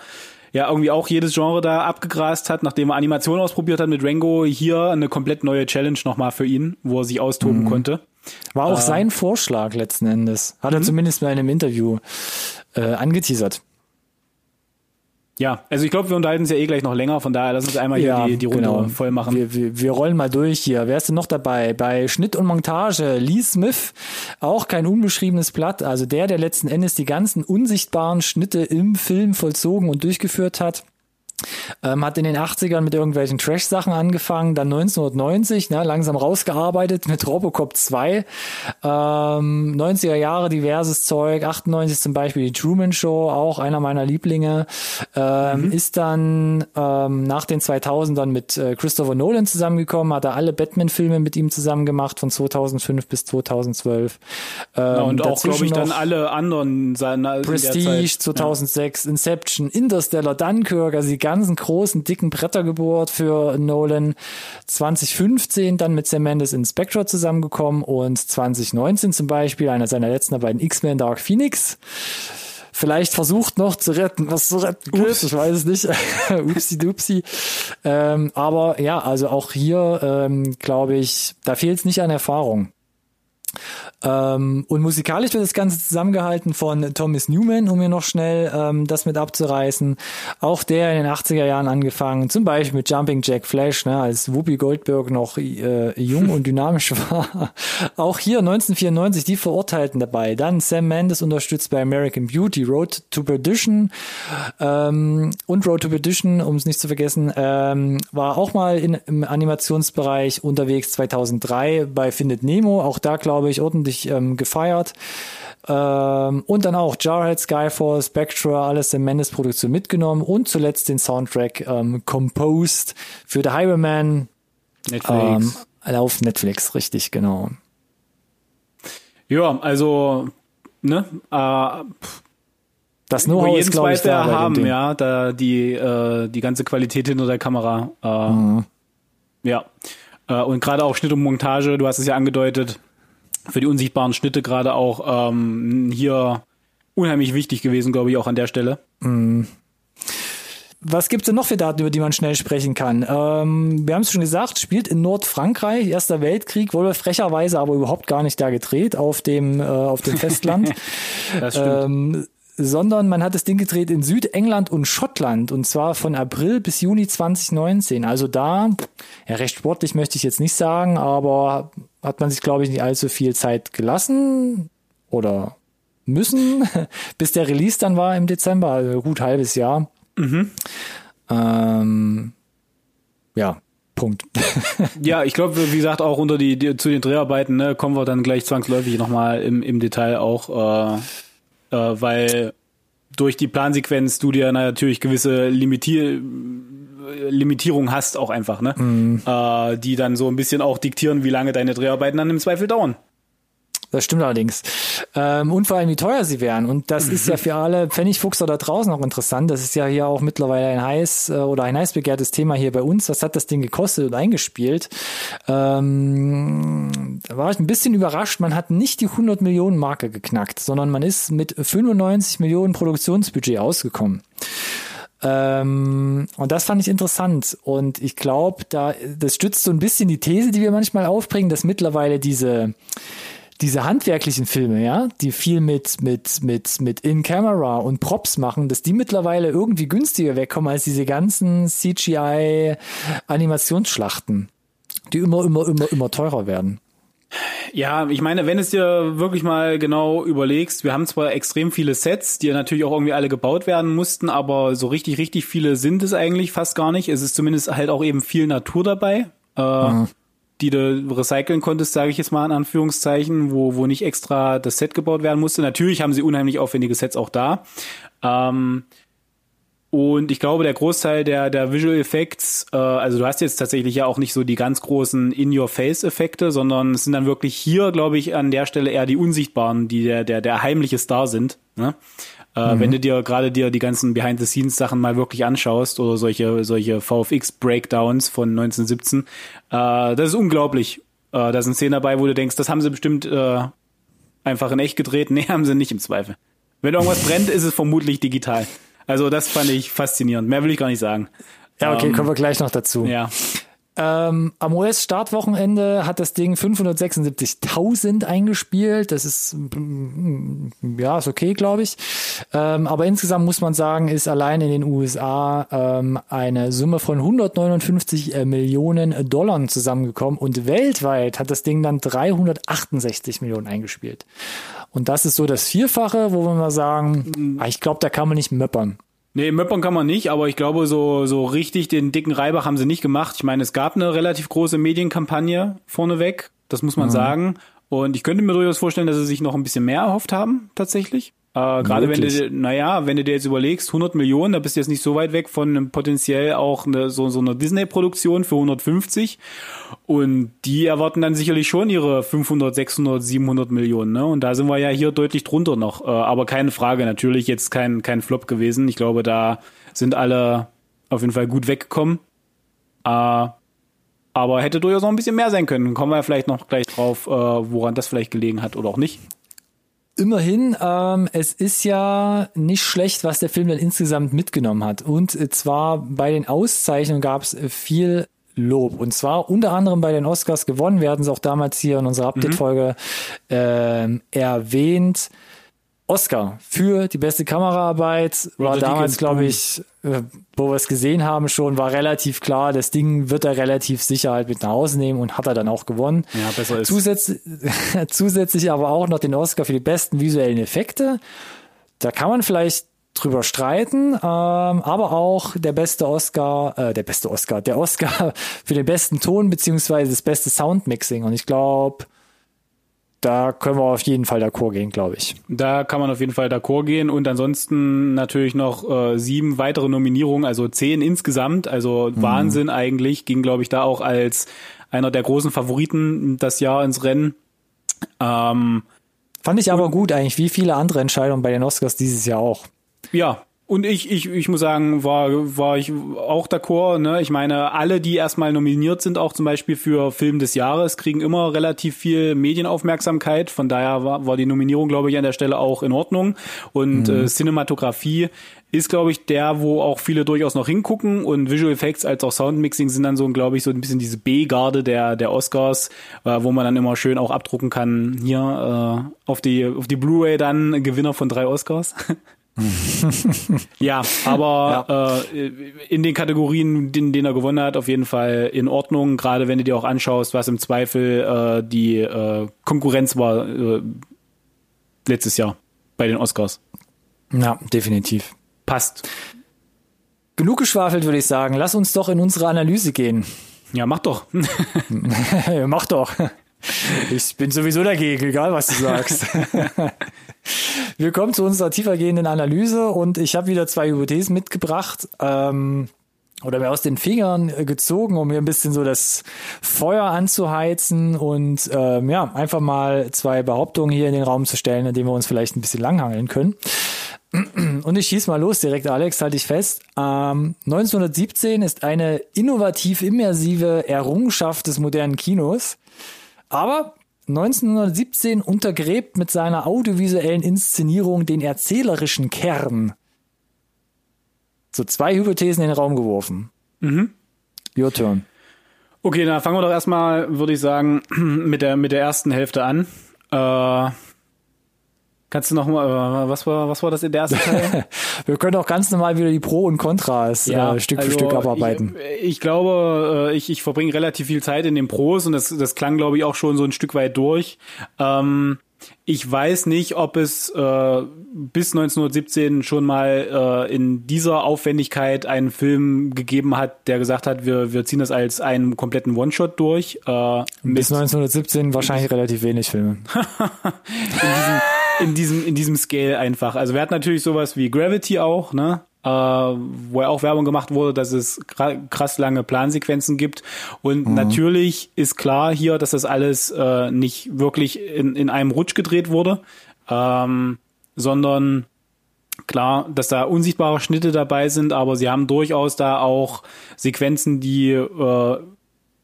ja irgendwie auch jedes Genre da abgegrast hat, nachdem er Animation ausprobiert hat mit Rango, hier eine komplett neue Challenge nochmal für ihn, wo er sich austoben mhm. konnte. War auch äh, sein Vorschlag letzten Endes. Hat er mhm. zumindest bei einem Interview äh, angeteasert. Ja, also ich glaube, wir unterhalten uns ja eh gleich noch länger, von daher lass uns einmal ja, hier die, die Runde genau. voll machen. Wir, wir, wir rollen mal durch hier. Wer ist denn noch dabei? Bei Schnitt und Montage, Lee Smith, auch kein unbeschriebenes Blatt, also der, der letzten Endes die ganzen unsichtbaren Schnitte im Film vollzogen und durchgeführt hat. Ähm, hat in den 80ern mit irgendwelchen Trash-Sachen angefangen, dann 1990, ne, langsam rausgearbeitet mit Robocop 2. Ähm, 90er Jahre diverses Zeug, 98 zum Beispiel die Truman Show, auch einer meiner Lieblinge. Ähm, mhm. Ist dann ähm, nach den 2000ern mit äh, Christopher Nolan zusammengekommen, hat er alle Batman-Filme mit ihm zusammen gemacht von 2005 bis 2012. Ähm, ja, und auch, glaube ich, dann alle anderen seiner Prestige 2006, ja. Inception, Interstellar, Dunkirk, also die ganzen großen, dicken Bretter gebohrt für Nolan. 2015 dann mit Sam Mendes in Spectre zusammengekommen und 2019 zum Beispiel, einer seiner letzten beiden X-Men Dark Phoenix vielleicht versucht noch zu retten, was zu retten gibt. Ich weiß es nicht. Upsi dupsi. Ähm, aber ja, also auch hier ähm, glaube ich, da fehlt es nicht an Erfahrung. Ähm, und musikalisch wird das Ganze zusammengehalten von Thomas Newman, um mir noch schnell ähm, das mit abzureißen. Auch der in den 80er Jahren angefangen, zum Beispiel mit Jumping Jack Flash, ne, als Whoopi Goldberg noch äh, jung und dynamisch war. Auch hier 1994 die Verurteilten dabei. Dann Sam Mendes unterstützt bei American Beauty, Road to Perdition ähm, und Road to Perdition, um es nicht zu vergessen, ähm, war auch mal in, im Animationsbereich unterwegs 2003 bei Findet Nemo. Auch da glaube ich ordentlich ordentlich ähm, gefeiert. Ähm, und dann auch Jarhead, Skyfall, Spectra, alles in Mendes Produktion mitgenommen und zuletzt den Soundtrack ähm, composed für The Highwayman. Netflix. Ähm, auf Netflix, richtig, genau. Ja, also, ne, äh, das Know-how ist, glaube ich, da haben, ja, da die, äh, die ganze Qualität hinter der Kamera. Äh, mhm. Ja. Äh, und gerade auch Schnitt und Montage, du hast es ja angedeutet, für die unsichtbaren Schnitte gerade auch ähm, hier unheimlich wichtig gewesen, glaube ich, auch an der Stelle. Mm. Was gibt's denn noch für Daten, über die man schnell sprechen kann? Ähm, wir haben es schon gesagt, spielt in Nordfrankreich, Erster Weltkrieg, wurde frecherweise aber überhaupt gar nicht da gedreht, auf dem, äh, auf dem Festland. das stimmt. Ähm, sondern man hat das Ding gedreht in Südengland und Schottland und zwar von April bis Juni 2019. Also da, ja, recht sportlich möchte ich jetzt nicht sagen, aber hat man sich, glaube ich, nicht allzu viel Zeit gelassen oder müssen, bis der Release dann war im Dezember, also gut halbes Jahr. Mhm. Ähm, ja, Punkt. ja, ich glaube, wie gesagt, auch unter die, die, zu den Dreharbeiten ne, kommen wir dann gleich zwangsläufig nochmal im, im Detail auch. Äh äh, weil durch die Plansequenz du dir natürlich gewisse Limitier Limitierungen hast auch einfach, ne? Mhm. Äh, die dann so ein bisschen auch diktieren, wie lange deine Dreharbeiten dann im Zweifel dauern. Das stimmt allerdings. Ähm, und vor allem, wie teuer sie wären. Und das mhm. ist ja für alle Pfennigfuchser da draußen auch interessant. Das ist ja hier auch mittlerweile ein heiß äh, oder ein heiß begehrtes Thema hier bei uns. Was hat das Ding gekostet und eingespielt? Ähm, da war ich ein bisschen überrascht. Man hat nicht die 100 Millionen Marke geknackt, sondern man ist mit 95 Millionen Produktionsbudget ausgekommen. Ähm, und das fand ich interessant. Und ich glaube, da, das stützt so ein bisschen die These, die wir manchmal aufbringen, dass mittlerweile diese, diese handwerklichen Filme, ja, die viel mit, mit, mit, mit In-Camera und Props machen, dass die mittlerweile irgendwie günstiger wegkommen als diese ganzen CGI-Animationsschlachten, die immer, immer, immer, immer teurer werden. Ja, ich meine, wenn es dir wirklich mal genau überlegst, wir haben zwar extrem viele Sets, die natürlich auch irgendwie alle gebaut werden mussten, aber so richtig, richtig viele sind es eigentlich fast gar nicht. Es ist zumindest halt auch eben viel Natur dabei, äh, mhm. Die du recyceln konntest, sage ich jetzt mal in Anführungszeichen, wo, wo nicht extra das Set gebaut werden musste. Natürlich haben sie unheimlich aufwendige Sets auch da. Ähm, und ich glaube, der Großteil der, der Visual Effects, äh, also du hast jetzt tatsächlich ja auch nicht so die ganz großen In-Your-Face-Effekte, sondern es sind dann wirklich hier, glaube ich, an der Stelle eher die unsichtbaren, die der, der, der heimliche Star sind. Ne? Äh, mhm. Wenn du dir gerade dir die ganzen Behind-the-Scenes-Sachen mal wirklich anschaust oder solche, solche VFX-Breakdowns von 1917, äh, das ist unglaublich. Äh, da sind Szenen dabei, wo du denkst, das haben sie bestimmt äh, einfach in echt gedreht. Nee, haben sie nicht im Zweifel. Wenn irgendwas brennt, ist es vermutlich digital. Also das fand ich faszinierend. Mehr will ich gar nicht sagen. Ja, okay, ähm, kommen wir gleich noch dazu. Ja. Ähm, am US-Startwochenende hat das Ding 576.000 eingespielt. Das ist, mm, ja, ist okay, glaube ich. Ähm, aber insgesamt muss man sagen, ist allein in den USA ähm, eine Summe von 159 äh, Millionen Dollar zusammengekommen und weltweit hat das Ding dann 368 Millionen eingespielt. Und das ist so das Vierfache, wo wir mal sagen, mhm. ich glaube, da kann man nicht möppern. Nee, möppern kann man nicht, aber ich glaube, so, so richtig den dicken Reibach haben sie nicht gemacht. Ich meine, es gab eine relativ große Medienkampagne vorneweg, das muss man mhm. sagen. Und ich könnte mir durchaus vorstellen, dass sie sich noch ein bisschen mehr erhofft haben, tatsächlich. Äh, Gerade wenn du, naja, wenn du dir jetzt überlegst, 100 Millionen, da bist du jetzt nicht so weit weg von einem potenziell auch eine, so, so einer Disney-Produktion für 150. Und die erwarten dann sicherlich schon ihre 500, 600, 700 Millionen. Ne? Und da sind wir ja hier deutlich drunter noch. Äh, aber keine Frage, natürlich jetzt kein, kein Flop gewesen. Ich glaube, da sind alle auf jeden Fall gut weggekommen. Äh, aber hätte durchaus noch ein bisschen mehr sein können. Kommen wir vielleicht noch gleich drauf, äh, woran das vielleicht gelegen hat oder auch nicht. Immerhin, ähm, es ist ja nicht schlecht, was der Film dann insgesamt mitgenommen hat. Und zwar bei den Auszeichnungen gab es viel Lob. Und zwar unter anderem bei den Oscars gewonnen. Wir hatten es auch damals hier in unserer Update-Folge mhm. äh, erwähnt. Oscar für die beste Kameraarbeit war Roger damals, glaube ich, äh, wo wir es gesehen haben schon, war relativ klar, das Ding wird er relativ sicher halt mit nach Hause nehmen und hat er dann auch gewonnen. Ja, besser ist. Zusätz zusätzlich aber auch noch den Oscar für die besten visuellen Effekte. Da kann man vielleicht drüber streiten, ähm, aber auch der beste Oscar, äh, der beste Oscar, der Oscar für den besten Ton beziehungsweise das beste Soundmixing. Und ich glaube, da können wir auf jeden Fall d'accord gehen, glaube ich. Da kann man auf jeden Fall d'accord gehen und ansonsten natürlich noch äh, sieben weitere Nominierungen, also zehn insgesamt, also mhm. Wahnsinn eigentlich, ging glaube ich da auch als einer der großen Favoriten das Jahr ins Rennen. Ähm, Fand ich aber gut eigentlich, wie viele andere Entscheidungen bei den Oscars dieses Jahr auch. Ja, und ich, ich, ich muss sagen, war, war ich auch d'accord. Ne? Ich meine, alle, die erstmal nominiert sind, auch zum Beispiel für Film des Jahres, kriegen immer relativ viel Medienaufmerksamkeit. Von daher war, war die Nominierung, glaube ich, an der Stelle auch in Ordnung. Und mhm. äh, Cinematografie ist, glaube ich, der, wo auch viele durchaus noch hingucken. Und Visual Effects als auch Soundmixing sind dann so, glaube ich, so ein bisschen diese B-Garde der, der Oscars, äh, wo man dann immer schön auch abdrucken kann. Hier äh, auf die, auf die Blu-ray dann Gewinner von drei Oscars. ja, aber ja. Äh, in den Kategorien, in denen er gewonnen hat, auf jeden Fall in Ordnung. Gerade wenn du dir auch anschaust, was im Zweifel äh, die äh, Konkurrenz war äh, letztes Jahr bei den Oscars. Ja, definitiv. Passt. Genug geschwafelt, würde ich sagen. Lass uns doch in unsere Analyse gehen. Ja, mach doch. mach doch. Ich bin sowieso dagegen, egal was du sagst. Wir kommen zu unserer tiefergehenden Analyse und ich habe wieder zwei Hypothesen mitgebracht. Ähm, oder mir aus den Fingern gezogen, um hier ein bisschen so das Feuer anzuheizen und ähm, ja, einfach mal zwei Behauptungen hier in den Raum zu stellen, in denen wir uns vielleicht ein bisschen langhangeln können. Und ich schieß mal los direkt, Alex, halte ich fest. Ähm, 1917 ist eine innovativ immersive Errungenschaft des modernen Kinos. Aber 1917 untergräbt mit seiner audiovisuellen Inszenierung den erzählerischen Kern. So zwei Hypothesen in den Raum geworfen. Mhm. Your turn. Okay, dann fangen wir doch erstmal, würde ich sagen, mit der, mit der ersten Hälfte an. Äh, Kannst du noch mal, was war, was war das in der ersten Teil? Wir können auch ganz normal wieder die Pro und Kontras Ja, äh, Stück also für Stück abarbeiten. Ich, ich glaube, äh, ich, ich verbringe relativ viel Zeit in den Pros und das, das klang, glaube ich, auch schon so ein Stück weit durch. Ähm, ich weiß nicht, ob es äh, bis 1917 schon mal äh, in dieser Aufwendigkeit einen Film gegeben hat, der gesagt hat, wir, wir ziehen das als einen kompletten One-Shot durch. Äh, Bis 1917 wahrscheinlich relativ wenig Filme. in diesem, in diesem Scale einfach. Also wir hatten natürlich sowas wie Gravity auch, ne? Äh, wo ja auch Werbung gemacht wurde, dass es krass lange Plansequenzen gibt. Und Mhm. natürlich ist klar hier, dass das alles äh, nicht wirklich in, in einem Rutsch gedreht wurde, ähm, sondern klar, dass da unsichtbare Schnitte dabei sind, aber sie haben durchaus da auch Sequenzen, die, äh,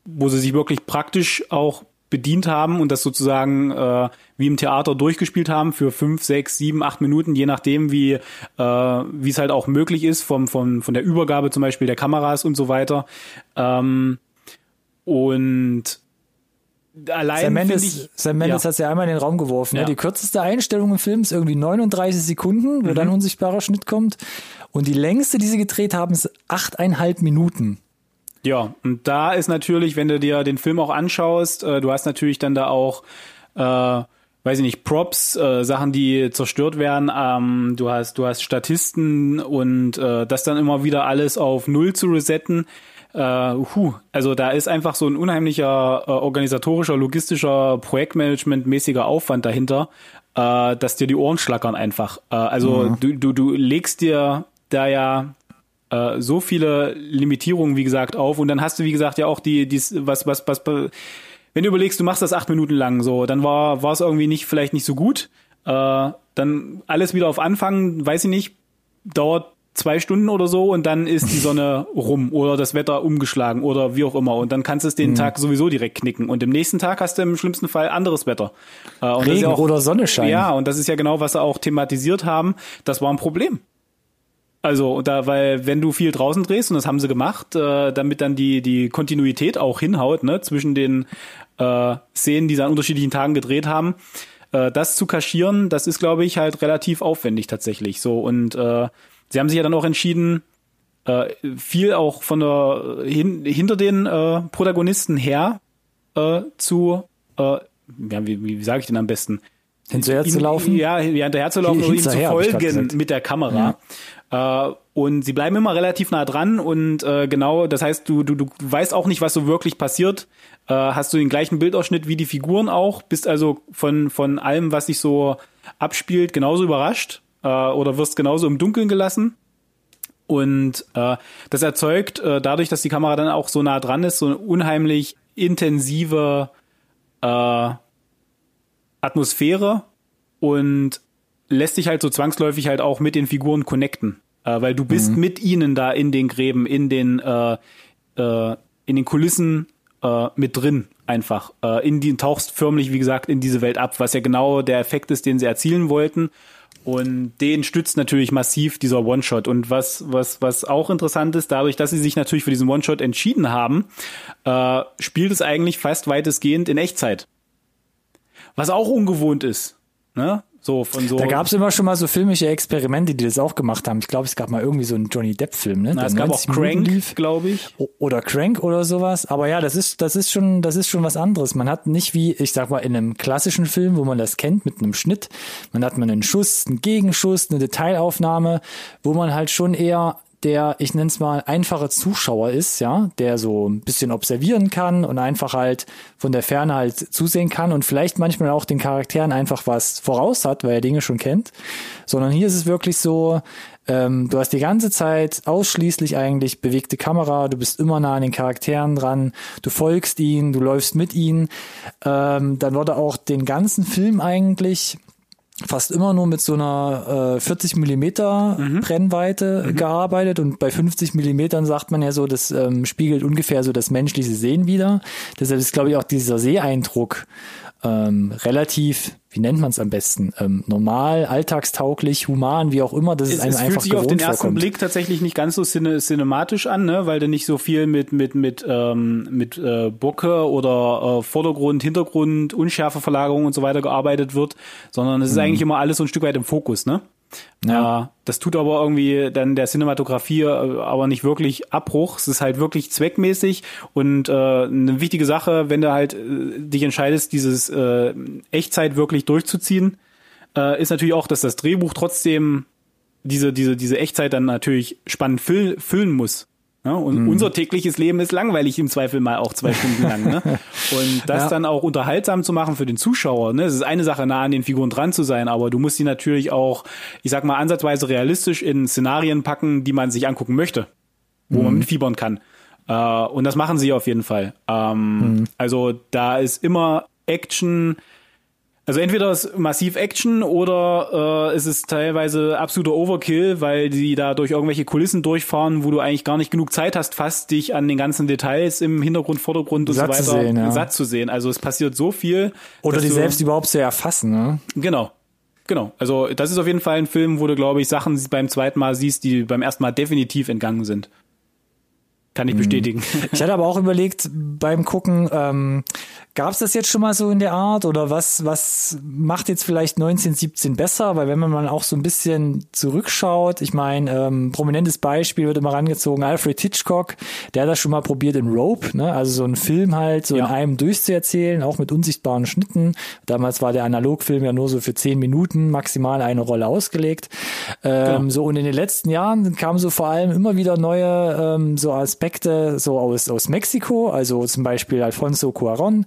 wo sie sich wirklich praktisch auch bedient haben und das sozusagen äh, wie im Theater durchgespielt haben für fünf, sechs, sieben, acht Minuten, je nachdem, wie äh, wie es halt auch möglich ist, vom, von, von der Übergabe zum Beispiel der Kameras und so weiter. Ähm, und allein Sam Mendes, ich, Sam Mendes ja. hat ja einmal in den Raum geworfen. Ja. Ne? Die kürzeste Einstellung im Film ist irgendwie 39 Sekunden, wo Mhm. dann ein unsichtbarer Schnitt kommt. Und die längste, die sie gedreht haben, ist achteinhalb Minuten. Ja, und da ist natürlich, wenn du dir den Film auch anschaust, äh, du hast natürlich dann da auch, äh, weiß ich nicht, Props, äh, Sachen, die zerstört werden. Ähm, du hast, du hast Statisten und äh, das dann immer wieder alles auf Null zu resetten. Äh, huh, also da ist einfach so ein unheimlicher äh, organisatorischer, logistischer, Projektmanagement-mäßiger Aufwand dahinter, äh, dass dir die Ohren schlackern einfach. Äh, also du, du, du legst dir da ja äh, so viele Limitierungen, wie gesagt, auf und dann hast du, wie gesagt, ja auch die, die was, was, was, wenn du überlegst, du machst das acht Minuten lang so, dann war, war es irgendwie nicht, vielleicht nicht so gut. Äh, dann alles wieder auf Anfang, weiß ich nicht, dauert zwei Stunden oder so und dann ist die Sonne rum oder das Wetter umgeschlagen oder wie auch immer und dann kannst du es den Tag sowieso direkt knicken und im nächsten Tag hast du im schlimmsten Fall anderes Wetter. Äh, Regen ja auch, oder Sonnenschein. Ja, und das ist ja genau, was sie auch thematisiert haben. Das war ein Problem. Also da, weil wenn du viel draußen drehst und das haben sie gemacht, äh, damit dann die die Kontinuität auch hinhaut, ne, zwischen den äh, Szenen, die sie an unterschiedlichen Tagen gedreht haben, äh, das zu kaschieren, das ist, glaube ich, halt relativ aufwendig tatsächlich. So und äh, sie haben sich ja dann auch entschieden, äh, viel auch von der hin, hinter den äh, Protagonisten her äh, zu, äh, ja, wie, wie, sage ich denn am besten? Hinterher zu laufen. Ja, ja hinterher zu laufen oder ihm zu folgen mit der Kamera. Äh, und sie bleiben immer relativ nah dran und äh, genau, das heißt, du, du, du weißt auch nicht, was so wirklich passiert. Äh, hast du den gleichen Bildausschnitt wie die Figuren auch, bist also von, von allem, was sich so abspielt, genauso überrascht äh, oder wirst genauso im Dunkeln gelassen. Und äh, das erzeugt äh, dadurch, dass die Kamera dann auch so nah dran ist, so eine unheimlich intensive äh, Atmosphäre und lässt sich halt so zwangsläufig halt auch mit den Figuren connecten, äh, weil du bist mit ihnen da in den Gräben, in den äh, äh, in den Kulissen äh, mit drin einfach. Äh, in die tauchst förmlich, wie gesagt, in diese Welt ab, was ja genau der Effekt ist, den sie erzielen wollten. Und den stützt natürlich massiv dieser One-Shot. Und was, was, was auch interessant ist, dadurch, dass sie sich natürlich für diesen One-Shot entschieden haben, äh, spielt es eigentlich fast weitestgehend in Echtzeit. Was auch ungewohnt ist. Ne? So von so. Da gab es immer schon mal so filmische Experimente, die das auch gemacht haben. Ich glaube, es gab mal irgendwie so einen Johnny Depp-Film, ne? Na, es gab auch 90 Minuten Crank, glaube ich. Oder Crank oder sowas. Aber ja, das ist, das ist schon, das ist schon was anderes. Man hat nicht wie, ich sag mal, in einem klassischen Film, wo man das kennt mit einem Schnitt. Man hat man einen Schuss, einen Gegenschuss, eine Detailaufnahme, wo man halt schon eher der, ich nenne es mal, einfache Zuschauer ist, ja, der so ein bisschen observieren kann und einfach halt von der Ferne halt zusehen kann und vielleicht manchmal auch den Charakteren einfach was voraus hat, weil er Dinge schon kennt. Sondern hier ist es wirklich so, ähm, du hast die ganze Zeit ausschließlich eigentlich bewegte Kamera, du bist immer nah an den Charakteren dran, du folgst ihnen, du läufst mit ihnen. Ähm, dann wurde auch den ganzen Film eigentlich fast immer nur mit so einer äh, 40 Millimeter Brennweite gearbeitet. Und bei 50 Millimetern sagt man ja so, das ähm, spiegelt ungefähr so das menschliche Sehen wieder. Deshalb ist, glaube ich, auch dieser Seeeindruck ähm, relativ, wie nennt man es am besten, ähm, normal, alltagstauglich, human, wie auch immer, das ist einem es einfach fühlt sich auf den ersten vorkommt. Blick tatsächlich nicht ganz so cine cinematisch an, ne? weil da nicht so viel mit mit mit ähm, mit äh, Bocke oder äh, Vordergrund, Hintergrund, Unschärfeverlagerung und so weiter gearbeitet wird, sondern es ist eigentlich immer alles so ein Stück weit im Fokus, ne? Ja. Äh, das tut aber irgendwie dann der Cinematografie äh, aber nicht wirklich Abbruch. Es ist halt wirklich zweckmäßig und äh, eine wichtige Sache, wenn du halt äh, dich entscheidest, dieses äh, Echtzeit wirklich durchzuziehen, äh, ist natürlich auch, dass das Drehbuch trotzdem diese, diese, diese Echtzeit dann natürlich spannend füll, füllen muss. Ja, und Mhm. unser tägliches Leben ist langweilig im Zweifel mal auch zwei Stunden lang. Ne? Und das Ja. dann auch unterhaltsam zu machen für den Zuschauer. Ne? Es ist eine Sache, nah an den Figuren dran zu sein, aber du musst die natürlich auch, ich sag mal, ansatzweise realistisch in Szenarien packen, die man sich angucken möchte, wo man mitfiebern kann. Äh, und das machen sie auf jeden Fall. Ähm, Also da ist immer Action, also entweder ist massiv Action oder äh, es ist teilweise absoluter Overkill, weil die da durch irgendwelche Kulissen durchfahren, wo du eigentlich gar nicht genug Zeit hast, fast dich an den ganzen Details im Hintergrund, Vordergrund und Satt so zu weiter sehen, ja. satt zu sehen. Also es passiert so viel. Oder die du, selbst überhaupt zu erfassen, ne? Genau. Genau. Also das ist auf jeden Fall ein Film, wo du, glaube ich, Sachen beim zweiten Mal siehst, die beim ersten Mal definitiv entgangen sind. Kann Mhm. ich bestätigen. Ich hatte aber auch überlegt beim Gucken, ähm, gab es das jetzt schon mal so in der Art oder was, was macht jetzt vielleicht 1917 besser? Weil wenn man mal auch so ein bisschen zurückschaut, ich meine, ähm, prominentes Beispiel wird immer rangezogen, Alfred Hitchcock, der hat das schon mal probiert in Rope, ne? also so einen Film halt so Ja. in einem durchzuerzählen, auch mit unsichtbaren Schnitten. Damals war der Analogfilm ja nur so für zehn Minuten maximal eine Rolle ausgelegt. Ähm, Genau. So und in den letzten Jahren kamen so vor allem immer wieder neue ähm, so Aspekte so aus aus Mexiko, also zum Beispiel Alfonso Cuarón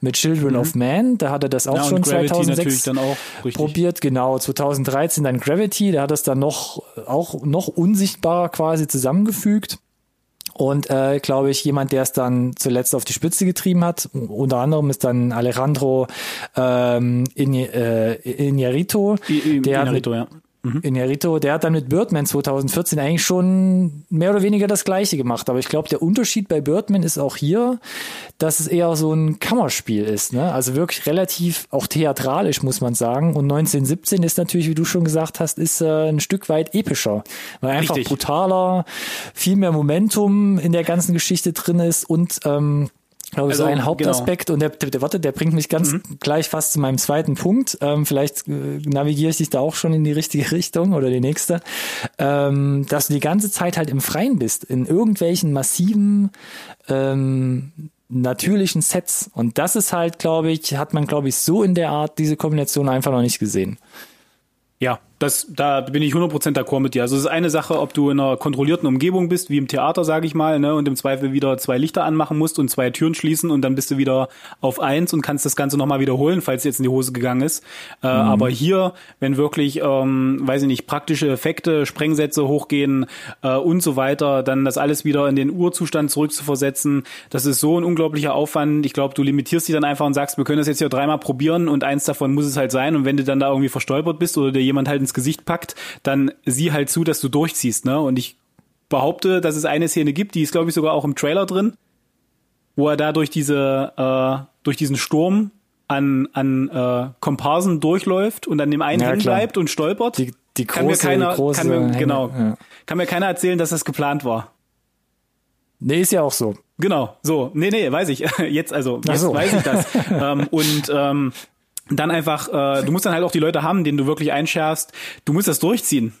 mit Children of Man, da hat er das auch Mhm. Ja, schon Gravity 2006 natürlich dann auch, probiert, genau 2013 dann Gravity, da hat er es dann noch auch noch unsichtbarer quasi zusammengefügt. Und äh, glaube ich, jemand, der es dann zuletzt auf die Spitze getrieben hat, unter anderem ist dann Alejandro ähm, In, äh, Iñárritu, I- I- der Inarito, ja. Inarito, der hat dann mit Birdman 2014 eigentlich schon mehr oder weniger das Gleiche gemacht. Aber ich glaube, der Unterschied bei Birdman ist auch hier, dass es eher so ein Kammerspiel ist. Ne? Also wirklich relativ auch theatralisch, muss man sagen. Und 1917 ist natürlich, wie du schon gesagt hast, ist äh, ein Stück weit epischer. Weil einfach Richtig. brutaler, viel mehr Momentum in der ganzen Geschichte drin ist und ähm, glaube ich, so Also, ein Hauptaspekt und der, der, der, warte, der bringt mich ganz gleich fast zu meinem zweiten Punkt. Ähm, vielleicht äh, navigiere ich dich da auch schon in die richtige Richtung oder die nächste. Ähm, dass du die ganze Zeit halt im Freien bist, in irgendwelchen massiven ähm, natürlichen Sets. Und das ist halt, glaube ich, hat man, glaube ich, so in der Art diese Kombination einfach noch nicht gesehen. Ja, das, da bin ich 100% d'accord mit dir. Also es ist eine Sache, ob du in einer kontrollierten Umgebung bist, wie im Theater, sage ich mal, ne, und im Zweifel wieder zwei Lichter anmachen musst und zwei Türen schließen und dann bist du wieder auf eins und kannst das Ganze nochmal wiederholen, falls es jetzt in die Hose gegangen ist. Äh, Aber hier, wenn wirklich, ähm, weiß ich nicht, praktische Effekte, Sprengsätze hochgehen äh, und so weiter, dann das alles wieder in den Urzustand zurückzuversetzen, das ist so ein unglaublicher Aufwand. Ich glaube, du limitierst dich dann einfach und sagst, wir können das jetzt hier dreimal probieren und eins davon muss es halt sein. Und wenn du dann da irgendwie verstolpert bist oder dir jemand halt ins Gesicht packt, dann sieh halt zu, dass du durchziehst. Ne? Und ich behaupte, dass es eine Szene gibt, die ist, glaube ich, sogar auch im Trailer drin, wo er da durch diese, äh, durch diesen Sturm an, an äh, Komparsen durchläuft und an dem einen Ja, hängen bleibt und stolpert. Die, die große, kann mir keiner, große kann mir, genau, Ja. kann mir keiner erzählen, dass das geplant war. Nee, ist ja auch so. Genau, so. Nee, nee, weiß ich. Jetzt, also, jetzt so. weiß ich das. ähm, und ähm, dann einfach, äh, du musst dann halt auch die Leute haben, denen du wirklich einschärfst, du musst das durchziehen.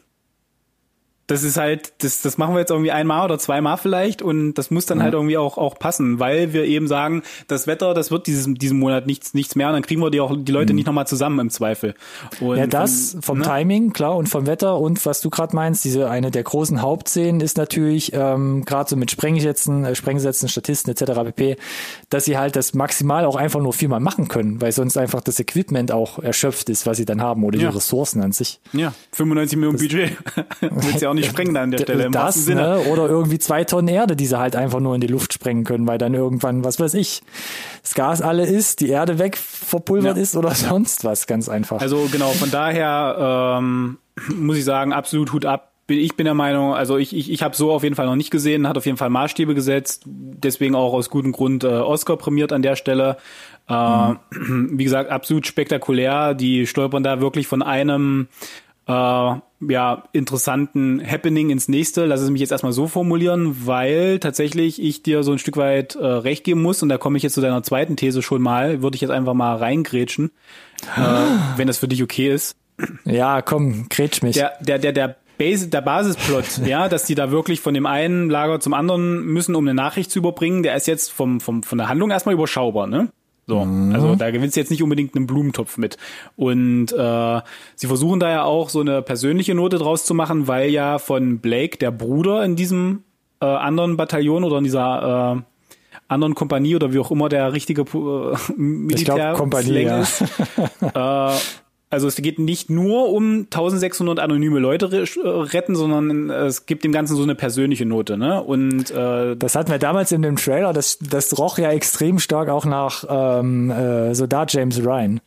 Das ist halt, das, das machen wir jetzt irgendwie einmal oder zweimal vielleicht und das muss dann halt irgendwie auch, auch passen, weil wir eben sagen, das Wetter, das wird dieses, diesen Monat nichts, nichts mehr und dann kriegen wir die auch die Leute nicht nochmal zusammen im Zweifel. Und Ja, das vom ne? Timing, klar, und vom Wetter und was du gerade meinst, diese eine der großen Hauptszenen ist natürlich ähm, gerade so mit Sprengsätzen, äh, Sprengsätzen, Statisten etc. pp, dass sie halt das maximal auch einfach nur viermal machen können, weil sonst einfach das Equipment auch erschöpft ist, was sie dann haben oder Ja. die Ressourcen an sich. Ja, 95 Millionen Budget. Willst ja auch nicht sprengen da an der Stelle im das, Sinne. ne? Oder irgendwie zwei Tonnen Erde, die sie halt einfach nur in die Luft sprengen können, weil dann irgendwann, was weiß ich, das Gas alle ist, die Erde weg verpulvert Ja. ist oder sonst was, ganz einfach. Also genau, von daher ähm, muss ich sagen, absolut Hut ab. ich bin der Meinung, also ich, ich, ich habe so auf jeden Fall noch nicht gesehen, hat auf jeden Fall Maßstäbe gesetzt, deswegen auch aus gutem Grund äh, Oscar prämiert an der Stelle. Äh, mhm. Wie gesagt, absolut spektakulär. Die stolpern da wirklich von einem äh, ja, interessanten Happening ins nächste. Lass es mich jetzt erstmal so formulieren, weil tatsächlich ich dir so ein Stück weit äh, recht geben muss und da komme ich jetzt zu deiner zweiten These schon mal, würde ich jetzt einfach mal reingrätschen, äh, wenn das für dich okay ist. Ja, komm, grätsch mich. Der, der, der, der Base, der Basisplot, ja, dass die da wirklich von dem einen Lager zum anderen müssen, um eine Nachricht zu überbringen, der ist jetzt vom, vom, von der Handlung erstmal überschaubar, ne? So, mhm. also da gewinnst du jetzt nicht unbedingt einen Blumentopf mit. Und äh, sie versuchen da ja auch so eine persönliche Note draus zu machen, weil ja von Blake der Bruder in diesem äh, anderen Bataillon oder in dieser äh, anderen Kompanie oder wie auch immer der richtige äh, Militär ist, äh, also es geht nicht nur um 1600 anonyme Leute äh, retten, sondern es gibt dem Ganzen so eine persönliche Note, ne? Und äh, das hatten wir damals in dem Trailer. Das das roch ja extrem stark auch nach ähm, äh, Soldat James Ryan.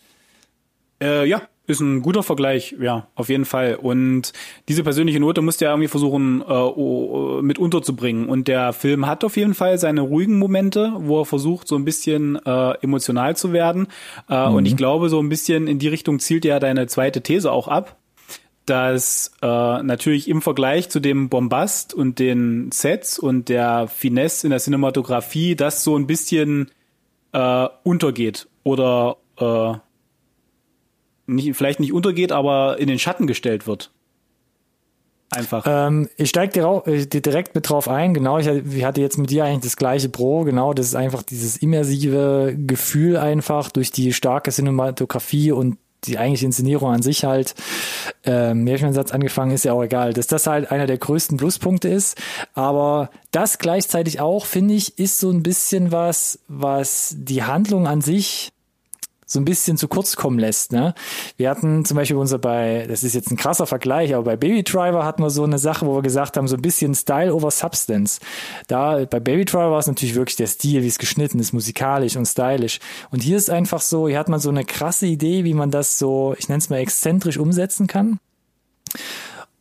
Äh, ja, ist ein guter Vergleich, ja, auf jeden Fall. Und diese persönliche Note musst du ja irgendwie versuchen äh, mit unterzubringen. Und der Film hat auf jeden Fall seine ruhigen Momente, wo er versucht, so ein bisschen äh, emotional zu werden. Äh, mhm. Und ich glaube, so ein bisschen in die Richtung zielt ja deine zweite These auch ab dass äh, natürlich im Vergleich zu dem Bombast und den Sets und der Finesse in der Cinematografie das so ein bisschen äh, untergeht oder äh, nicht, vielleicht nicht untergeht, aber in den Schatten gestellt wird. Einfach. Ähm, ich steige äh, direkt mit drauf ein. Genau, ich, hatte jetzt mit dir eigentlich das gleiche Pro. Genau, das ist einfach dieses immersive Gefühl einfach durch die starke Cinematografie und die eigentliche Inszenierung an sich halt, ähm, Märchensatz angefangen, ist ja auch egal, dass das halt einer der größten Pluspunkte ist. Aber das gleichzeitig auch, finde ich, ist so ein bisschen was, was die Handlung an sich so ein bisschen zu kurz kommen lässt. Ne? Wir hatten zum Beispiel unser bei, das ist jetzt ein krasser Vergleich, aber bei Baby Driver hatten wir so eine Sache, wo wir gesagt haben, so ein bisschen Style over Substance. Da bei Baby Driver war es natürlich wirklich der Stil, wie es geschnitten ist, musikalisch und stylisch. Und hier ist einfach so, hier hat man so eine krasse Idee, wie man das so, ich nenne es mal exzentrisch umsetzen kann.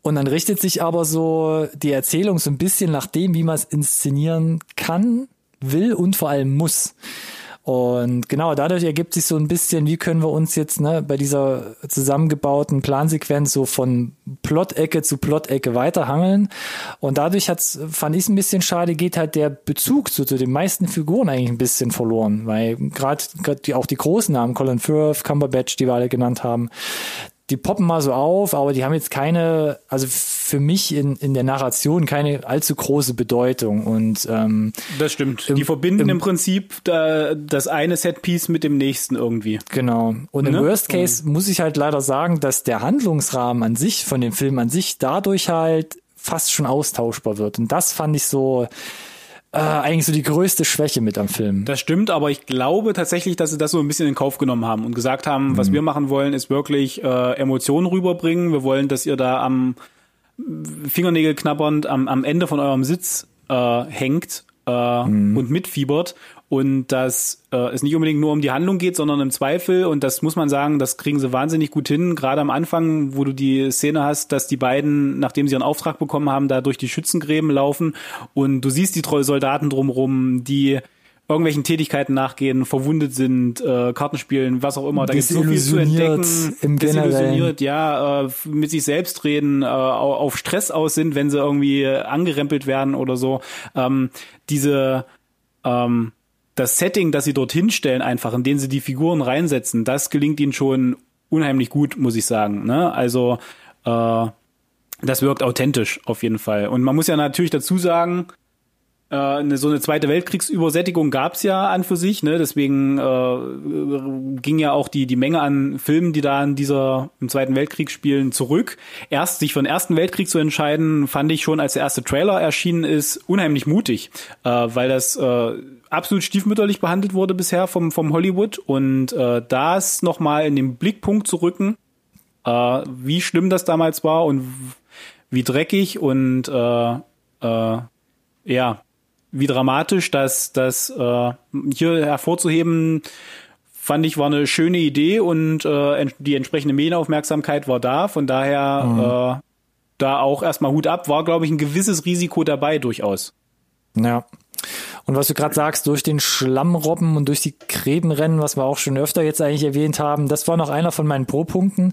Und dann richtet sich aber so die Erzählung so ein bisschen nach dem, wie man es inszenieren kann, will und vor allem muss. Und genau dadurch ergibt sich so ein bisschen, wie können wir uns jetzt ne, bei dieser zusammengebauten Plansequenz so von Plot-Ecke zu Plot-Ecke weiterhangeln. Und dadurch hat's, fand ich es ein bisschen schade, geht halt der Bezug zu, zu den meisten Figuren eigentlich ein bisschen verloren, weil gerade auch die großen Namen, Colin Firth, Cumberbatch, die wir alle genannt haben, die poppen mal so auf, aber die haben jetzt keine, also für mich in, in der Narration keine allzu große Bedeutung. Und ähm, das stimmt. Im, die verbinden im, im Prinzip da, das eine Setpiece mit dem nächsten irgendwie. Genau. Und ne? im Worst Case mhm. muss ich halt leider sagen, dass der Handlungsrahmen an sich von dem Film an sich dadurch halt fast schon austauschbar wird. Und das fand ich so äh, eigentlich so die größte Schwäche mit am Film. Das stimmt, aber ich glaube tatsächlich, dass sie das so ein bisschen in Kauf genommen haben und gesagt haben, mhm. was wir machen wollen, ist wirklich äh, Emotionen rüberbringen. Wir wollen, dass ihr da am Fingernägel knabbernd am, am Ende von eurem Sitz äh, hängt äh, mhm. und mitfiebert und dass äh, es nicht unbedingt nur um die Handlung geht, sondern im Zweifel, und das muss man sagen, das kriegen sie wahnsinnig gut hin, gerade am Anfang, wo du die Szene hast, dass die beiden, nachdem sie ihren Auftrag bekommen haben, da durch die Schützengräben laufen und du siehst die Soldaten drumrum, die irgendwelchen Tätigkeiten nachgehen, verwundet sind, äh, Karten spielen, was auch immer. Da gibt es so viel zu entdecken. Im desillusioniert, ja, äh, mit sich selbst reden, äh, auf Stress aus sind, wenn sie irgendwie angerempelt werden oder so. Ähm, diese ähm, das Setting, das sie dorthin stellen, einfach, in dem sie die Figuren reinsetzen, das gelingt ihnen schon unheimlich gut, muss ich sagen. Ne? Also äh, das wirkt authentisch auf jeden Fall. Und man muss ja natürlich dazu sagen, äh, eine, so eine zweite Weltkriegsübersättigung gab's ja an für sich, ne? Deswegen äh, ging ja auch die die Menge an Filmen, die da in dieser im Zweiten Weltkrieg spielen, zurück. Erst sich für den Ersten Weltkrieg zu entscheiden, fand ich schon, als der erste Trailer erschienen ist, unheimlich mutig, äh, weil das äh, absolut stiefmütterlich behandelt wurde bisher vom vom Hollywood und äh, das nochmal in den Blickpunkt zu rücken, äh, wie schlimm das damals war und wie dreckig und äh, äh, ja, wie dramatisch, dass das äh, hier hervorzuheben, fand ich, war eine schöne Idee und äh, die entsprechende Medienaufmerksamkeit war da. Von daher, mhm. äh, da auch erstmal Hut ab, war, glaube ich, ein gewisses Risiko dabei durchaus. Ja. Und was du gerade sagst, durch den Schlammrobben und durch die Gräbenrennen, was wir auch schon öfter jetzt eigentlich erwähnt haben, das war noch einer von meinen Pro-Punkten.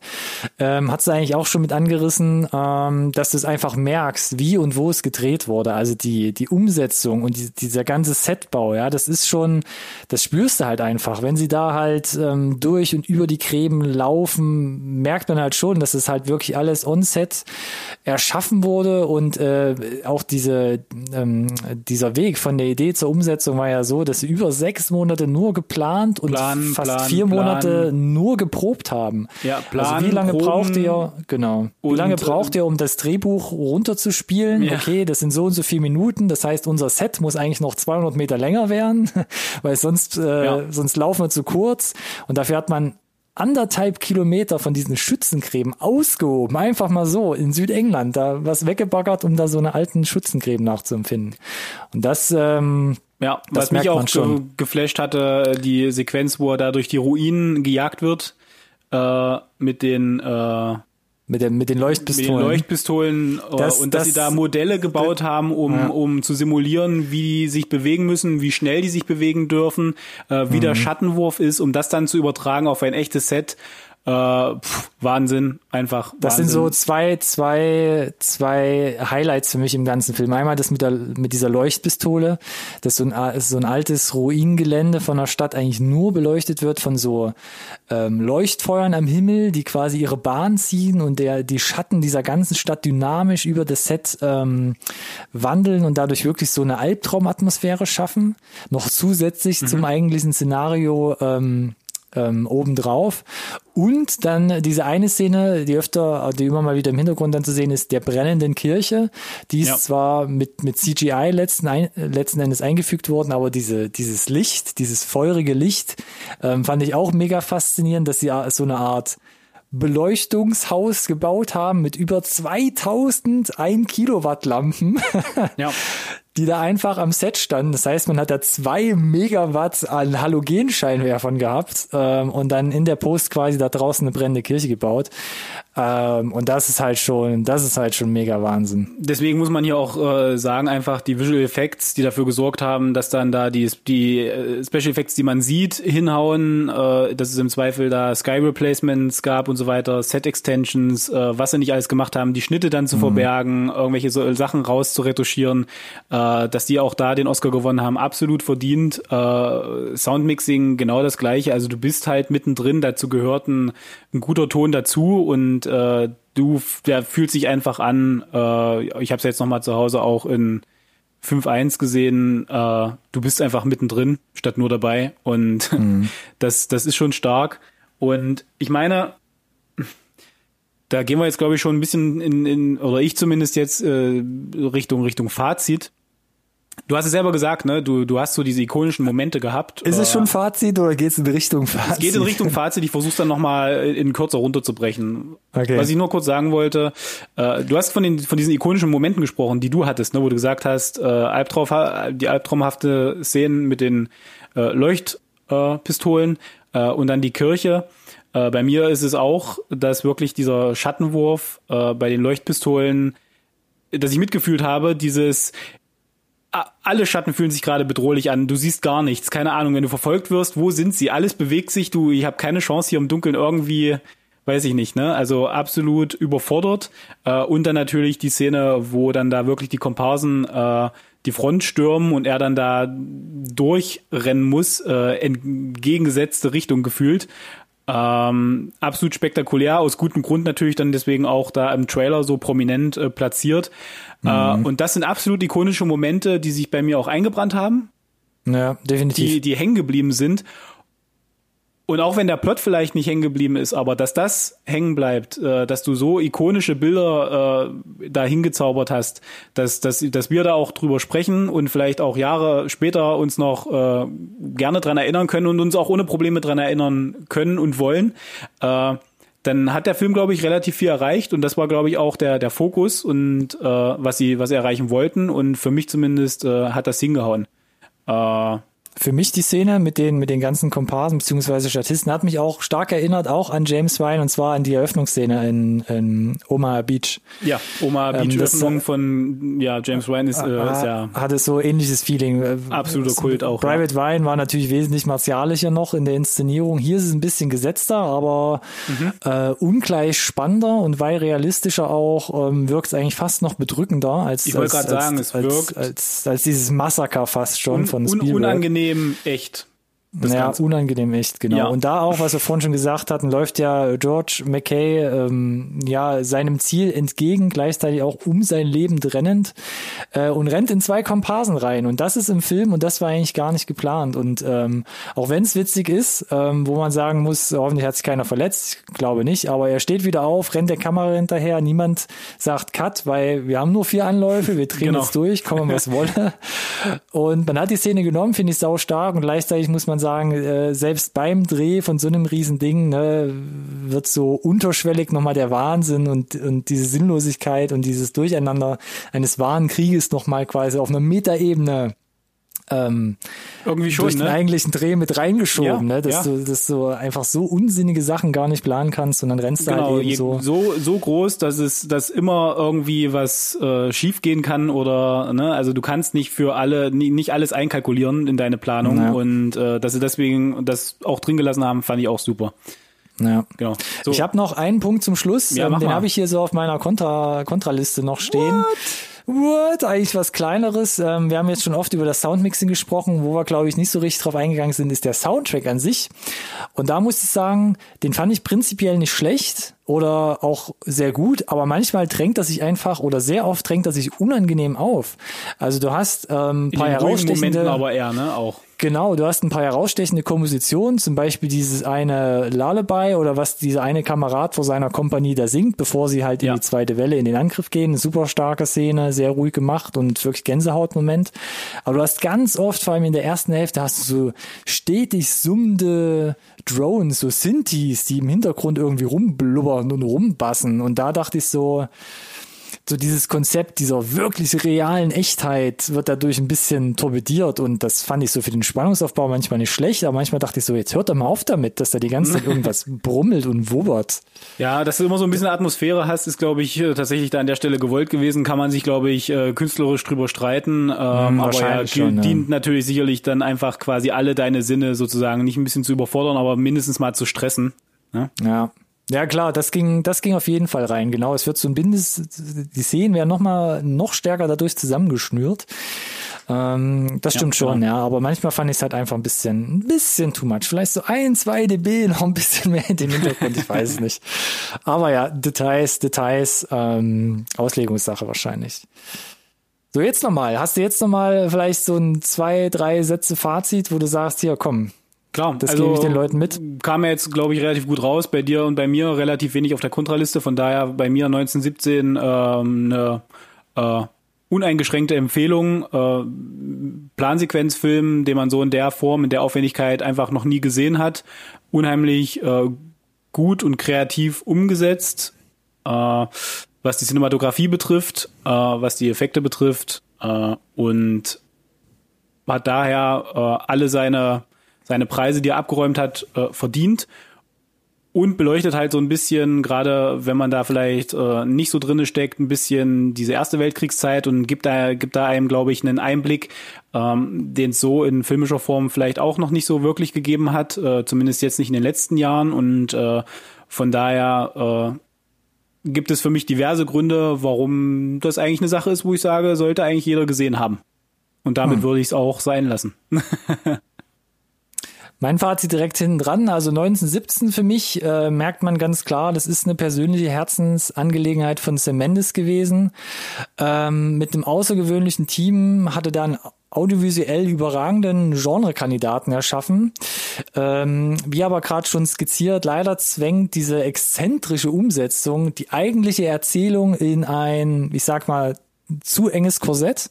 Ähm, Hat es eigentlich auch schon mit angerissen, ähm, dass du es einfach merkst, wie und wo es gedreht wurde. Also die, die Umsetzung und die, dieser ganze Setbau, ja, das ist schon, das spürst du halt einfach. Wenn sie da halt ähm, durch und über die Gräben laufen, merkt man halt schon, dass es halt wirklich alles on-set erschaffen wurde und äh, auch diese, ähm, dieser Weg von der Idee zur Umsetzung war ja so, dass sie über sechs Monate nur geplant und Plan, fast Plan, vier Plan. Monate nur geprobt haben. Ja, Plan, also wie lange Proben braucht ihr, genau, wie lange braucht ihr, um das Drehbuch runterzuspielen? Ja. Okay, das sind so und so viele Minuten, das heißt, unser Set muss eigentlich noch 200 Meter länger werden, weil sonst, äh, Ja. sonst laufen wir zu kurz und dafür hat man anderthalb Kilometer von diesen Schützengräben ausgehoben, einfach mal so in Südengland, da was weggebaggert, um da so eine alten Schützengräben nachzuempfinden. Und das, ähm, Ja, Das was mich auch ge geflasht hatte, die Sequenz, wo er da durch die Ruinen gejagt wird, äh, mit den, äh, mit, dem, mit den mit den Leuchtpistolen. Leuchtpistolen äh, Das- und dass das- sie da Modelle gebaut haben, um, Ja. um zu simulieren, wie die sich bewegen müssen, wie schnell die sich bewegen dürfen, äh, wie Mhm. der Schattenwurf ist, um das dann zu übertragen auf ein echtes Set. Äh, pff, Wahnsinn, einfach. Das Wahnsinn. sind so zwei, zwei, zwei Highlights für mich im ganzen Film. Einmal das mit der, mit dieser Leuchtpistole, das so ein, ist so ein altes Ruinengelände von einer Stadt eigentlich nur beleuchtet wird von so ähm, Leuchtfeuern am Himmel, die quasi ihre Bahn ziehen und der, die Schatten dieser ganzen Stadt dynamisch über das Set ähm, wandeln und dadurch wirklich so eine Albtraumatmosphäre schaffen. Noch zusätzlich zum eigentlichen Szenario ähm, ähm, obendrauf. Und dann diese eine Szene, die öfter, die immer mal wieder im Hintergrund dann zu sehen ist, der brennenden Kirche. Die ist Ja. zwar mit, mit CGI letzten, ein, letzten Endes eingefügt worden, aber diese, dieses Licht, dieses feurige Licht, ähm, fand ich auch mega faszinierend, dass sie so eine Art Beleuchtungshaus gebaut haben mit über 2000 1 Kilowatt Lampen. Ja. die da einfach am Set standen. Das heißt, man hat da zwei Megawatt an Halogenscheinwerfern gehabt ähm, und dann in der Post quasi da draußen eine brennende Kirche gebaut. Ähm, und das ist halt schon, das ist halt schon mega Wahnsinn. Deswegen muss man hier auch äh, sagen, einfach die Visual Effects, die dafür gesorgt haben, dass dann da die, die äh, Special Effects, die man sieht, hinhauen, äh, dass es im Zweifel da Sky Replacements gab und so weiter, Set Extensions, äh, was sie nicht alles gemacht haben, die Schnitte dann zu verbergen, irgendwelche so Sachen raus zu retuschieren, äh, dass die auch da den Oscar gewonnen haben, absolut verdient. Äh, Soundmixing genau das gleiche, also du bist halt mittendrin, dazu gehört ein, ein guter Ton dazu und äh, du, der fühlt sich einfach an, äh, ich habe es jetzt nochmal zu Hause auch in 5.1 gesehen, äh, du bist einfach mittendrin, statt nur dabei und das, das ist schon stark und ich meine, da gehen wir jetzt glaube ich schon ein bisschen in, in oder ich zumindest jetzt äh, Richtung Richtung Fazit. Du hast es selber gesagt, ne? Du, du hast so diese ikonischen Momente gehabt. Ist es Äh, schon Fazit oder geht es in Richtung Fazit? es geht in Richtung Fazit. Ich versuche dann nochmal in kürzer runterzubrechen. Okay. Was ich nur kurz sagen wollte, äh, du hast von, den, von diesen ikonischen Momenten gesprochen, die du hattest, ne, wo du gesagt hast, äh, Albtraum, die albtraumhafte Szenen mit den äh, Leuchtpistolen äh, und dann die Kirche. Äh, bei mir ist es auch, dass wirklich dieser Schattenwurf äh, bei den Leuchtpistolen, dass ich mitgefühlt habe, dieses alle Schatten fühlen sich gerade bedrohlich an. Du siehst gar nichts. Keine Ahnung, wenn du verfolgt wirst, wo sind sie? Alles bewegt sich. Du, ich habe keine Chance hier im Dunkeln irgendwie, weiß ich nicht, ne? Also absolut überfordert. Äh, und dann natürlich die Szene, wo dann da wirklich die Komparsen äh, die Front stürmen und er dann da durchrennen muss, äh, entgegengesetzte Richtung gefühlt. Ähm, absolut spektakulär, aus gutem Grund natürlich dann deswegen auch da im Trailer so prominent äh, platziert. Äh, und das sind absolut ikonische Momente, die sich bei mir auch eingebrannt haben, Ja, definitiv. die, die hängen geblieben sind. Und auch wenn der Plot vielleicht nicht hängen geblieben ist, aber dass das hängen bleibt, äh, dass du so ikonische Bilder äh, da hingezaubert hast, dass, dass, dass wir da auch drüber sprechen und vielleicht auch Jahre später uns noch äh, gerne dran erinnern können und uns auch ohne Probleme dran erinnern können und wollen, äh, dann hat der Film, glaube ich, relativ viel erreicht und das war, glaube ich, auch der, der Fokus und äh, was sie, was sie erreichen wollten und für mich zumindest äh, hat das hingehauen. Äh, für mich die Szene mit den, mit den ganzen Komparsen bzw. Statisten hat mich auch stark erinnert, auch an James Ryan und zwar an die Eröffnungsszene in, in Omaha Beach. Ja, Omaha Beach ähm, Öffnung von ja, James Ryan ist, äh, ist ja. Hatte so ähnliches Feeling. Äh, Absoluter Kult auch. Private ja. Ryan war natürlich wesentlich martialischer noch in der Inszenierung. Hier ist es ein bisschen gesetzter, aber mhm. äh, ungleich spannender und weil realistischer auch, ähm, wirkt es eigentlich fast noch bedrückender als, ich wollte gerade sagen, als, als, als, dieses Massaker fast schon un, von Spielberg. unangenehm unangenehm echt. Das ja, Ganze. unangenehm echt, genau. Ja. Und da auch, was wir vorhin schon gesagt hatten, läuft ja George McKay ähm, ja seinem Ziel entgegen, gleichzeitig auch um sein Leben rennend äh, und rennt in zwei Komparsen rein. Und das ist im Film und das war eigentlich gar nicht geplant. Und ähm, auch wenn es witzig ist, ähm, wo man sagen muss, hoffentlich hat sich keiner verletzt, ich glaube nicht, aber er steht wieder auf, rennt der Kamera hinterher, niemand sagt Cut, weil wir haben nur vier Anläufe, wir drehen genau. jetzt durch, kommen was wolle. Und man hat die Szene genommen, finde ich sau stark und gleichzeitig muss man sagen, äh, selbst beim Dreh von so einem riesen Ding ne, wird so unterschwellig nochmal der Wahnsinn und, und diese Sinnlosigkeit und dieses Durcheinander eines wahren Krieges nochmal quasi auf einer Metaebene ähm, irgendwie schon durch den ne? eigentlichen Dreh mit reingeschoben, ja, ne? dass ja. du dass du einfach so unsinnige Sachen gar nicht planen kannst und dann rennst du halt genau, halt eben so so so groß, dass es dass immer irgendwie was äh, schief gehen kann oder ne, also du kannst nicht für alle nicht alles einkalkulieren in deine Planung ja. und äh, dass sie deswegen das auch drin gelassen haben, fand ich auch super. Ja, genau. So. Ich habe noch einen Punkt zum Schluss, ja, ähm, den habe ich hier so auf meiner Kontra Kontraliste noch stehen. What? What? Eigentlich was Kleineres. Ähm, wir haben jetzt schon oft über das Soundmixing gesprochen. Wo wir, glaube ich, nicht so richtig drauf eingegangen sind, ist der Soundtrack an sich. Und da muss ich sagen, den fand ich prinzipiell nicht schlecht oder auch sehr gut, aber manchmal drängt er sich einfach oder sehr oft drängt er sich unangenehm auf. Also du hast ähm, ein paar herausstechende... Momenten aber eher, ne? Auch. Genau, du hast ein paar herausstechende Kompositionen, zum Beispiel dieses eine Lullaby oder was dieser eine Kamerad vor seiner Kompanie da singt, bevor sie halt ja. in die zweite Welle in den Angriff gehen. Eine super starke Szene, sehr ruhig gemacht und wirklich Gänsehautmoment. Aber du hast ganz oft, vor allem in der ersten Hälfte, hast du so stetig summende Drones, so Synthes, die im Hintergrund irgendwie rumblubbern und rumbassen. Und da dachte ich so, so dieses Konzept dieser wirklich realen Echtheit wird dadurch ein bisschen torpediert und das fand ich so für den Spannungsaufbau manchmal nicht schlecht, aber manchmal dachte ich so, jetzt hört doch mal auf damit, dass da die ganze Zeit irgendwas brummelt und wubbert. Ja, dass du immer so ein bisschen Atmosphäre hast, ist, glaube ich, äh, tatsächlich da an der Stelle gewollt gewesen, kann man sich, glaube ich, äh, künstlerisch drüber streiten, ähm, hm, aber ja, schon, dient ja. natürlich sicherlich dann einfach quasi alle deine Sinne sozusagen nicht ein bisschen zu überfordern, aber mindestens mal zu stressen. Ne? Ja. Ja klar, das ging, das ging auf jeden Fall rein. Genau, es wird so ein Bindes, die Szenen werden noch mal noch stärker dadurch zusammengeschnürt. Ähm, das stimmt ja, schon, ja. Aber manchmal fand ich es halt einfach ein bisschen, ein bisschen too much. Vielleicht so ein, zwei dB noch ein bisschen mehr in den Hintergrund. ich weiß es nicht. Aber ja, Details, Details, ähm, Auslegungssache wahrscheinlich. So jetzt nochmal. Hast du jetzt nochmal vielleicht so ein zwei, drei Sätze Fazit, wo du sagst, hier komm, Klar, das also, gebe ich den Leuten mit. Kam ja jetzt, glaube ich, relativ gut raus. Bei dir und bei mir relativ wenig auf der Kontraliste. Von daher bei mir 1917 ähm, eine äh, uneingeschränkte Empfehlung. Äh, Plansequenzfilm, den man so in der Form, in der Aufwendigkeit einfach noch nie gesehen hat. Unheimlich äh, gut und kreativ umgesetzt. Äh, was die Cinematografie betrifft, äh, was die Effekte betrifft äh, und hat daher äh, alle seine seine Preise, die er abgeräumt hat, äh, verdient und beleuchtet halt so ein bisschen, gerade wenn man da vielleicht äh, nicht so drinne steckt, ein bisschen diese erste Weltkriegszeit und gibt da gibt da einem, glaube ich, einen Einblick, ähm, den es so in filmischer Form vielleicht auch noch nicht so wirklich gegeben hat, äh, zumindest jetzt nicht in den letzten Jahren und äh, von daher äh, gibt es für mich diverse Gründe, warum das eigentlich eine Sache ist, wo ich sage, sollte eigentlich jeder gesehen haben. Und damit hm. würde ich es auch sein lassen. Mein Fazit direkt hinten dran, also 1917 für mich äh, merkt man ganz klar, das ist eine persönliche Herzensangelegenheit von Sam Mendes gewesen. Ähm, mit einem außergewöhnlichen Team hatte da einen audiovisuell überragenden Genrekandidaten erschaffen. Ähm, wie aber gerade schon skizziert, leider zwängt diese exzentrische Umsetzung die eigentliche Erzählung in ein, ich sag mal, zu enges Korsett.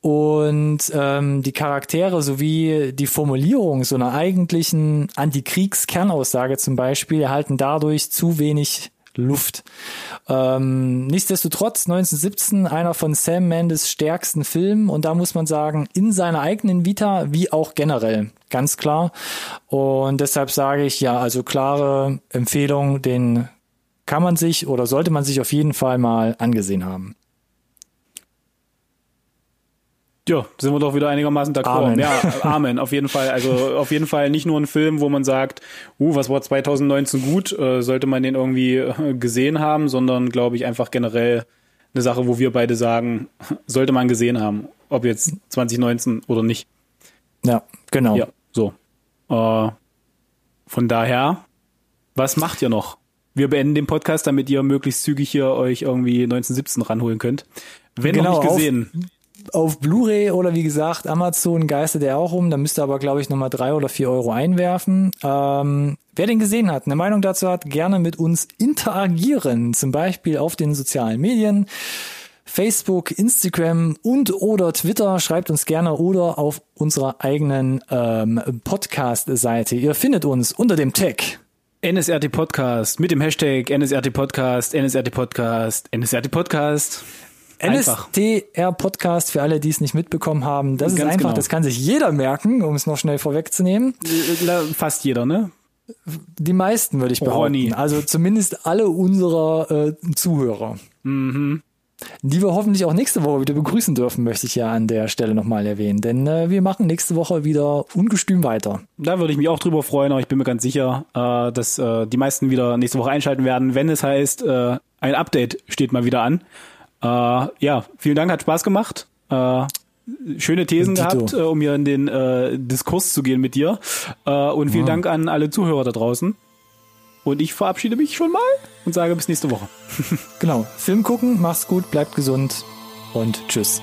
Und ähm, die Charaktere sowie die Formulierung so einer eigentlichen Antikriegskernaussage zum Beispiel erhalten dadurch zu welich Luft. Ähm, nichtsdestotrotz 1917 einer von Sam Mendes stärksten Filmen und da muss man sagen, in seiner eigenen Vita wie auch generell, ganz klar. Und deshalb sage ich ja, also klare Empfehlung, den kann man sich oder sollte man sich auf jeden Fall mal angesehen haben. Ja, sind wir doch wieder einigermaßen d'accord. Amen. Ja, Amen, auf jeden Fall. Also auf jeden Fall nicht nur ein Film, wo man sagt, uh, was war 2019 gut, äh, sollte man den irgendwie äh, gesehen haben, sondern glaube ich einfach generell eine Sache, wo wir beide sagen, sollte man gesehen haben, ob jetzt 2019 oder nicht. Ja, genau. Ja, so. Äh, von daher, was macht ihr noch? Wir beenden den Podcast, damit ihr möglichst zügig hier euch irgendwie 1917 ranholen könnt. Wenn Genau, noch nicht gesehen. auf Blu-ray oder wie gesagt, Amazon geistert er auch um. Da müsst ihr aber, glaube ich, nochmal drei oder vier Euro einwerfen. Ähm, wer den gesehen hat, eine Meinung dazu hat, gerne mit uns interagieren. Zum Beispiel auf den sozialen Medien. Facebook, Instagram und oder Twitter. Schreibt uns gerne oder auf unserer eigenen ähm, Podcast-Seite. Ihr findet uns unter dem Tag. NSRT Podcast mit dem Hashtag NSRT Podcast, NSRT Podcast, NSRT Podcast. Einfach. NSTR Podcast für alle, die es nicht mitbekommen haben. Das ist Ganz einfach, genau. das kann sich jeder merken, um es noch schnell vorwegzunehmen. Fast jeder, ne? Die meisten würde ich behaupten. Ronny. Also zumindest alle unserer äh, Zuhörer. Die wir hoffentlich auch nächste Woche wieder begrüßen dürfen, möchte ich ja an der Stelle nochmal erwähnen. Denn äh, wir machen nächste Woche wieder ungestüm weiter. Da würde ich mich auch drüber freuen, aber ich bin mir ganz sicher, äh, dass äh, die meisten wieder nächste Woche einschalten werden, wenn es heißt, äh, ein Update steht mal wieder an. Äh, ja, vielen Dank, hat Spaß gemacht. Äh, schöne Thesen gehabt, äh, um hier in den äh, Diskurs zu gehen mit dir. Äh, und vielen Dank an alle Zuhörer da draußen. Und ich verabschiede mich schon mal und sage bis nächste Woche. Genau. Film gucken, macht's gut, bleibt gesund und tschüss.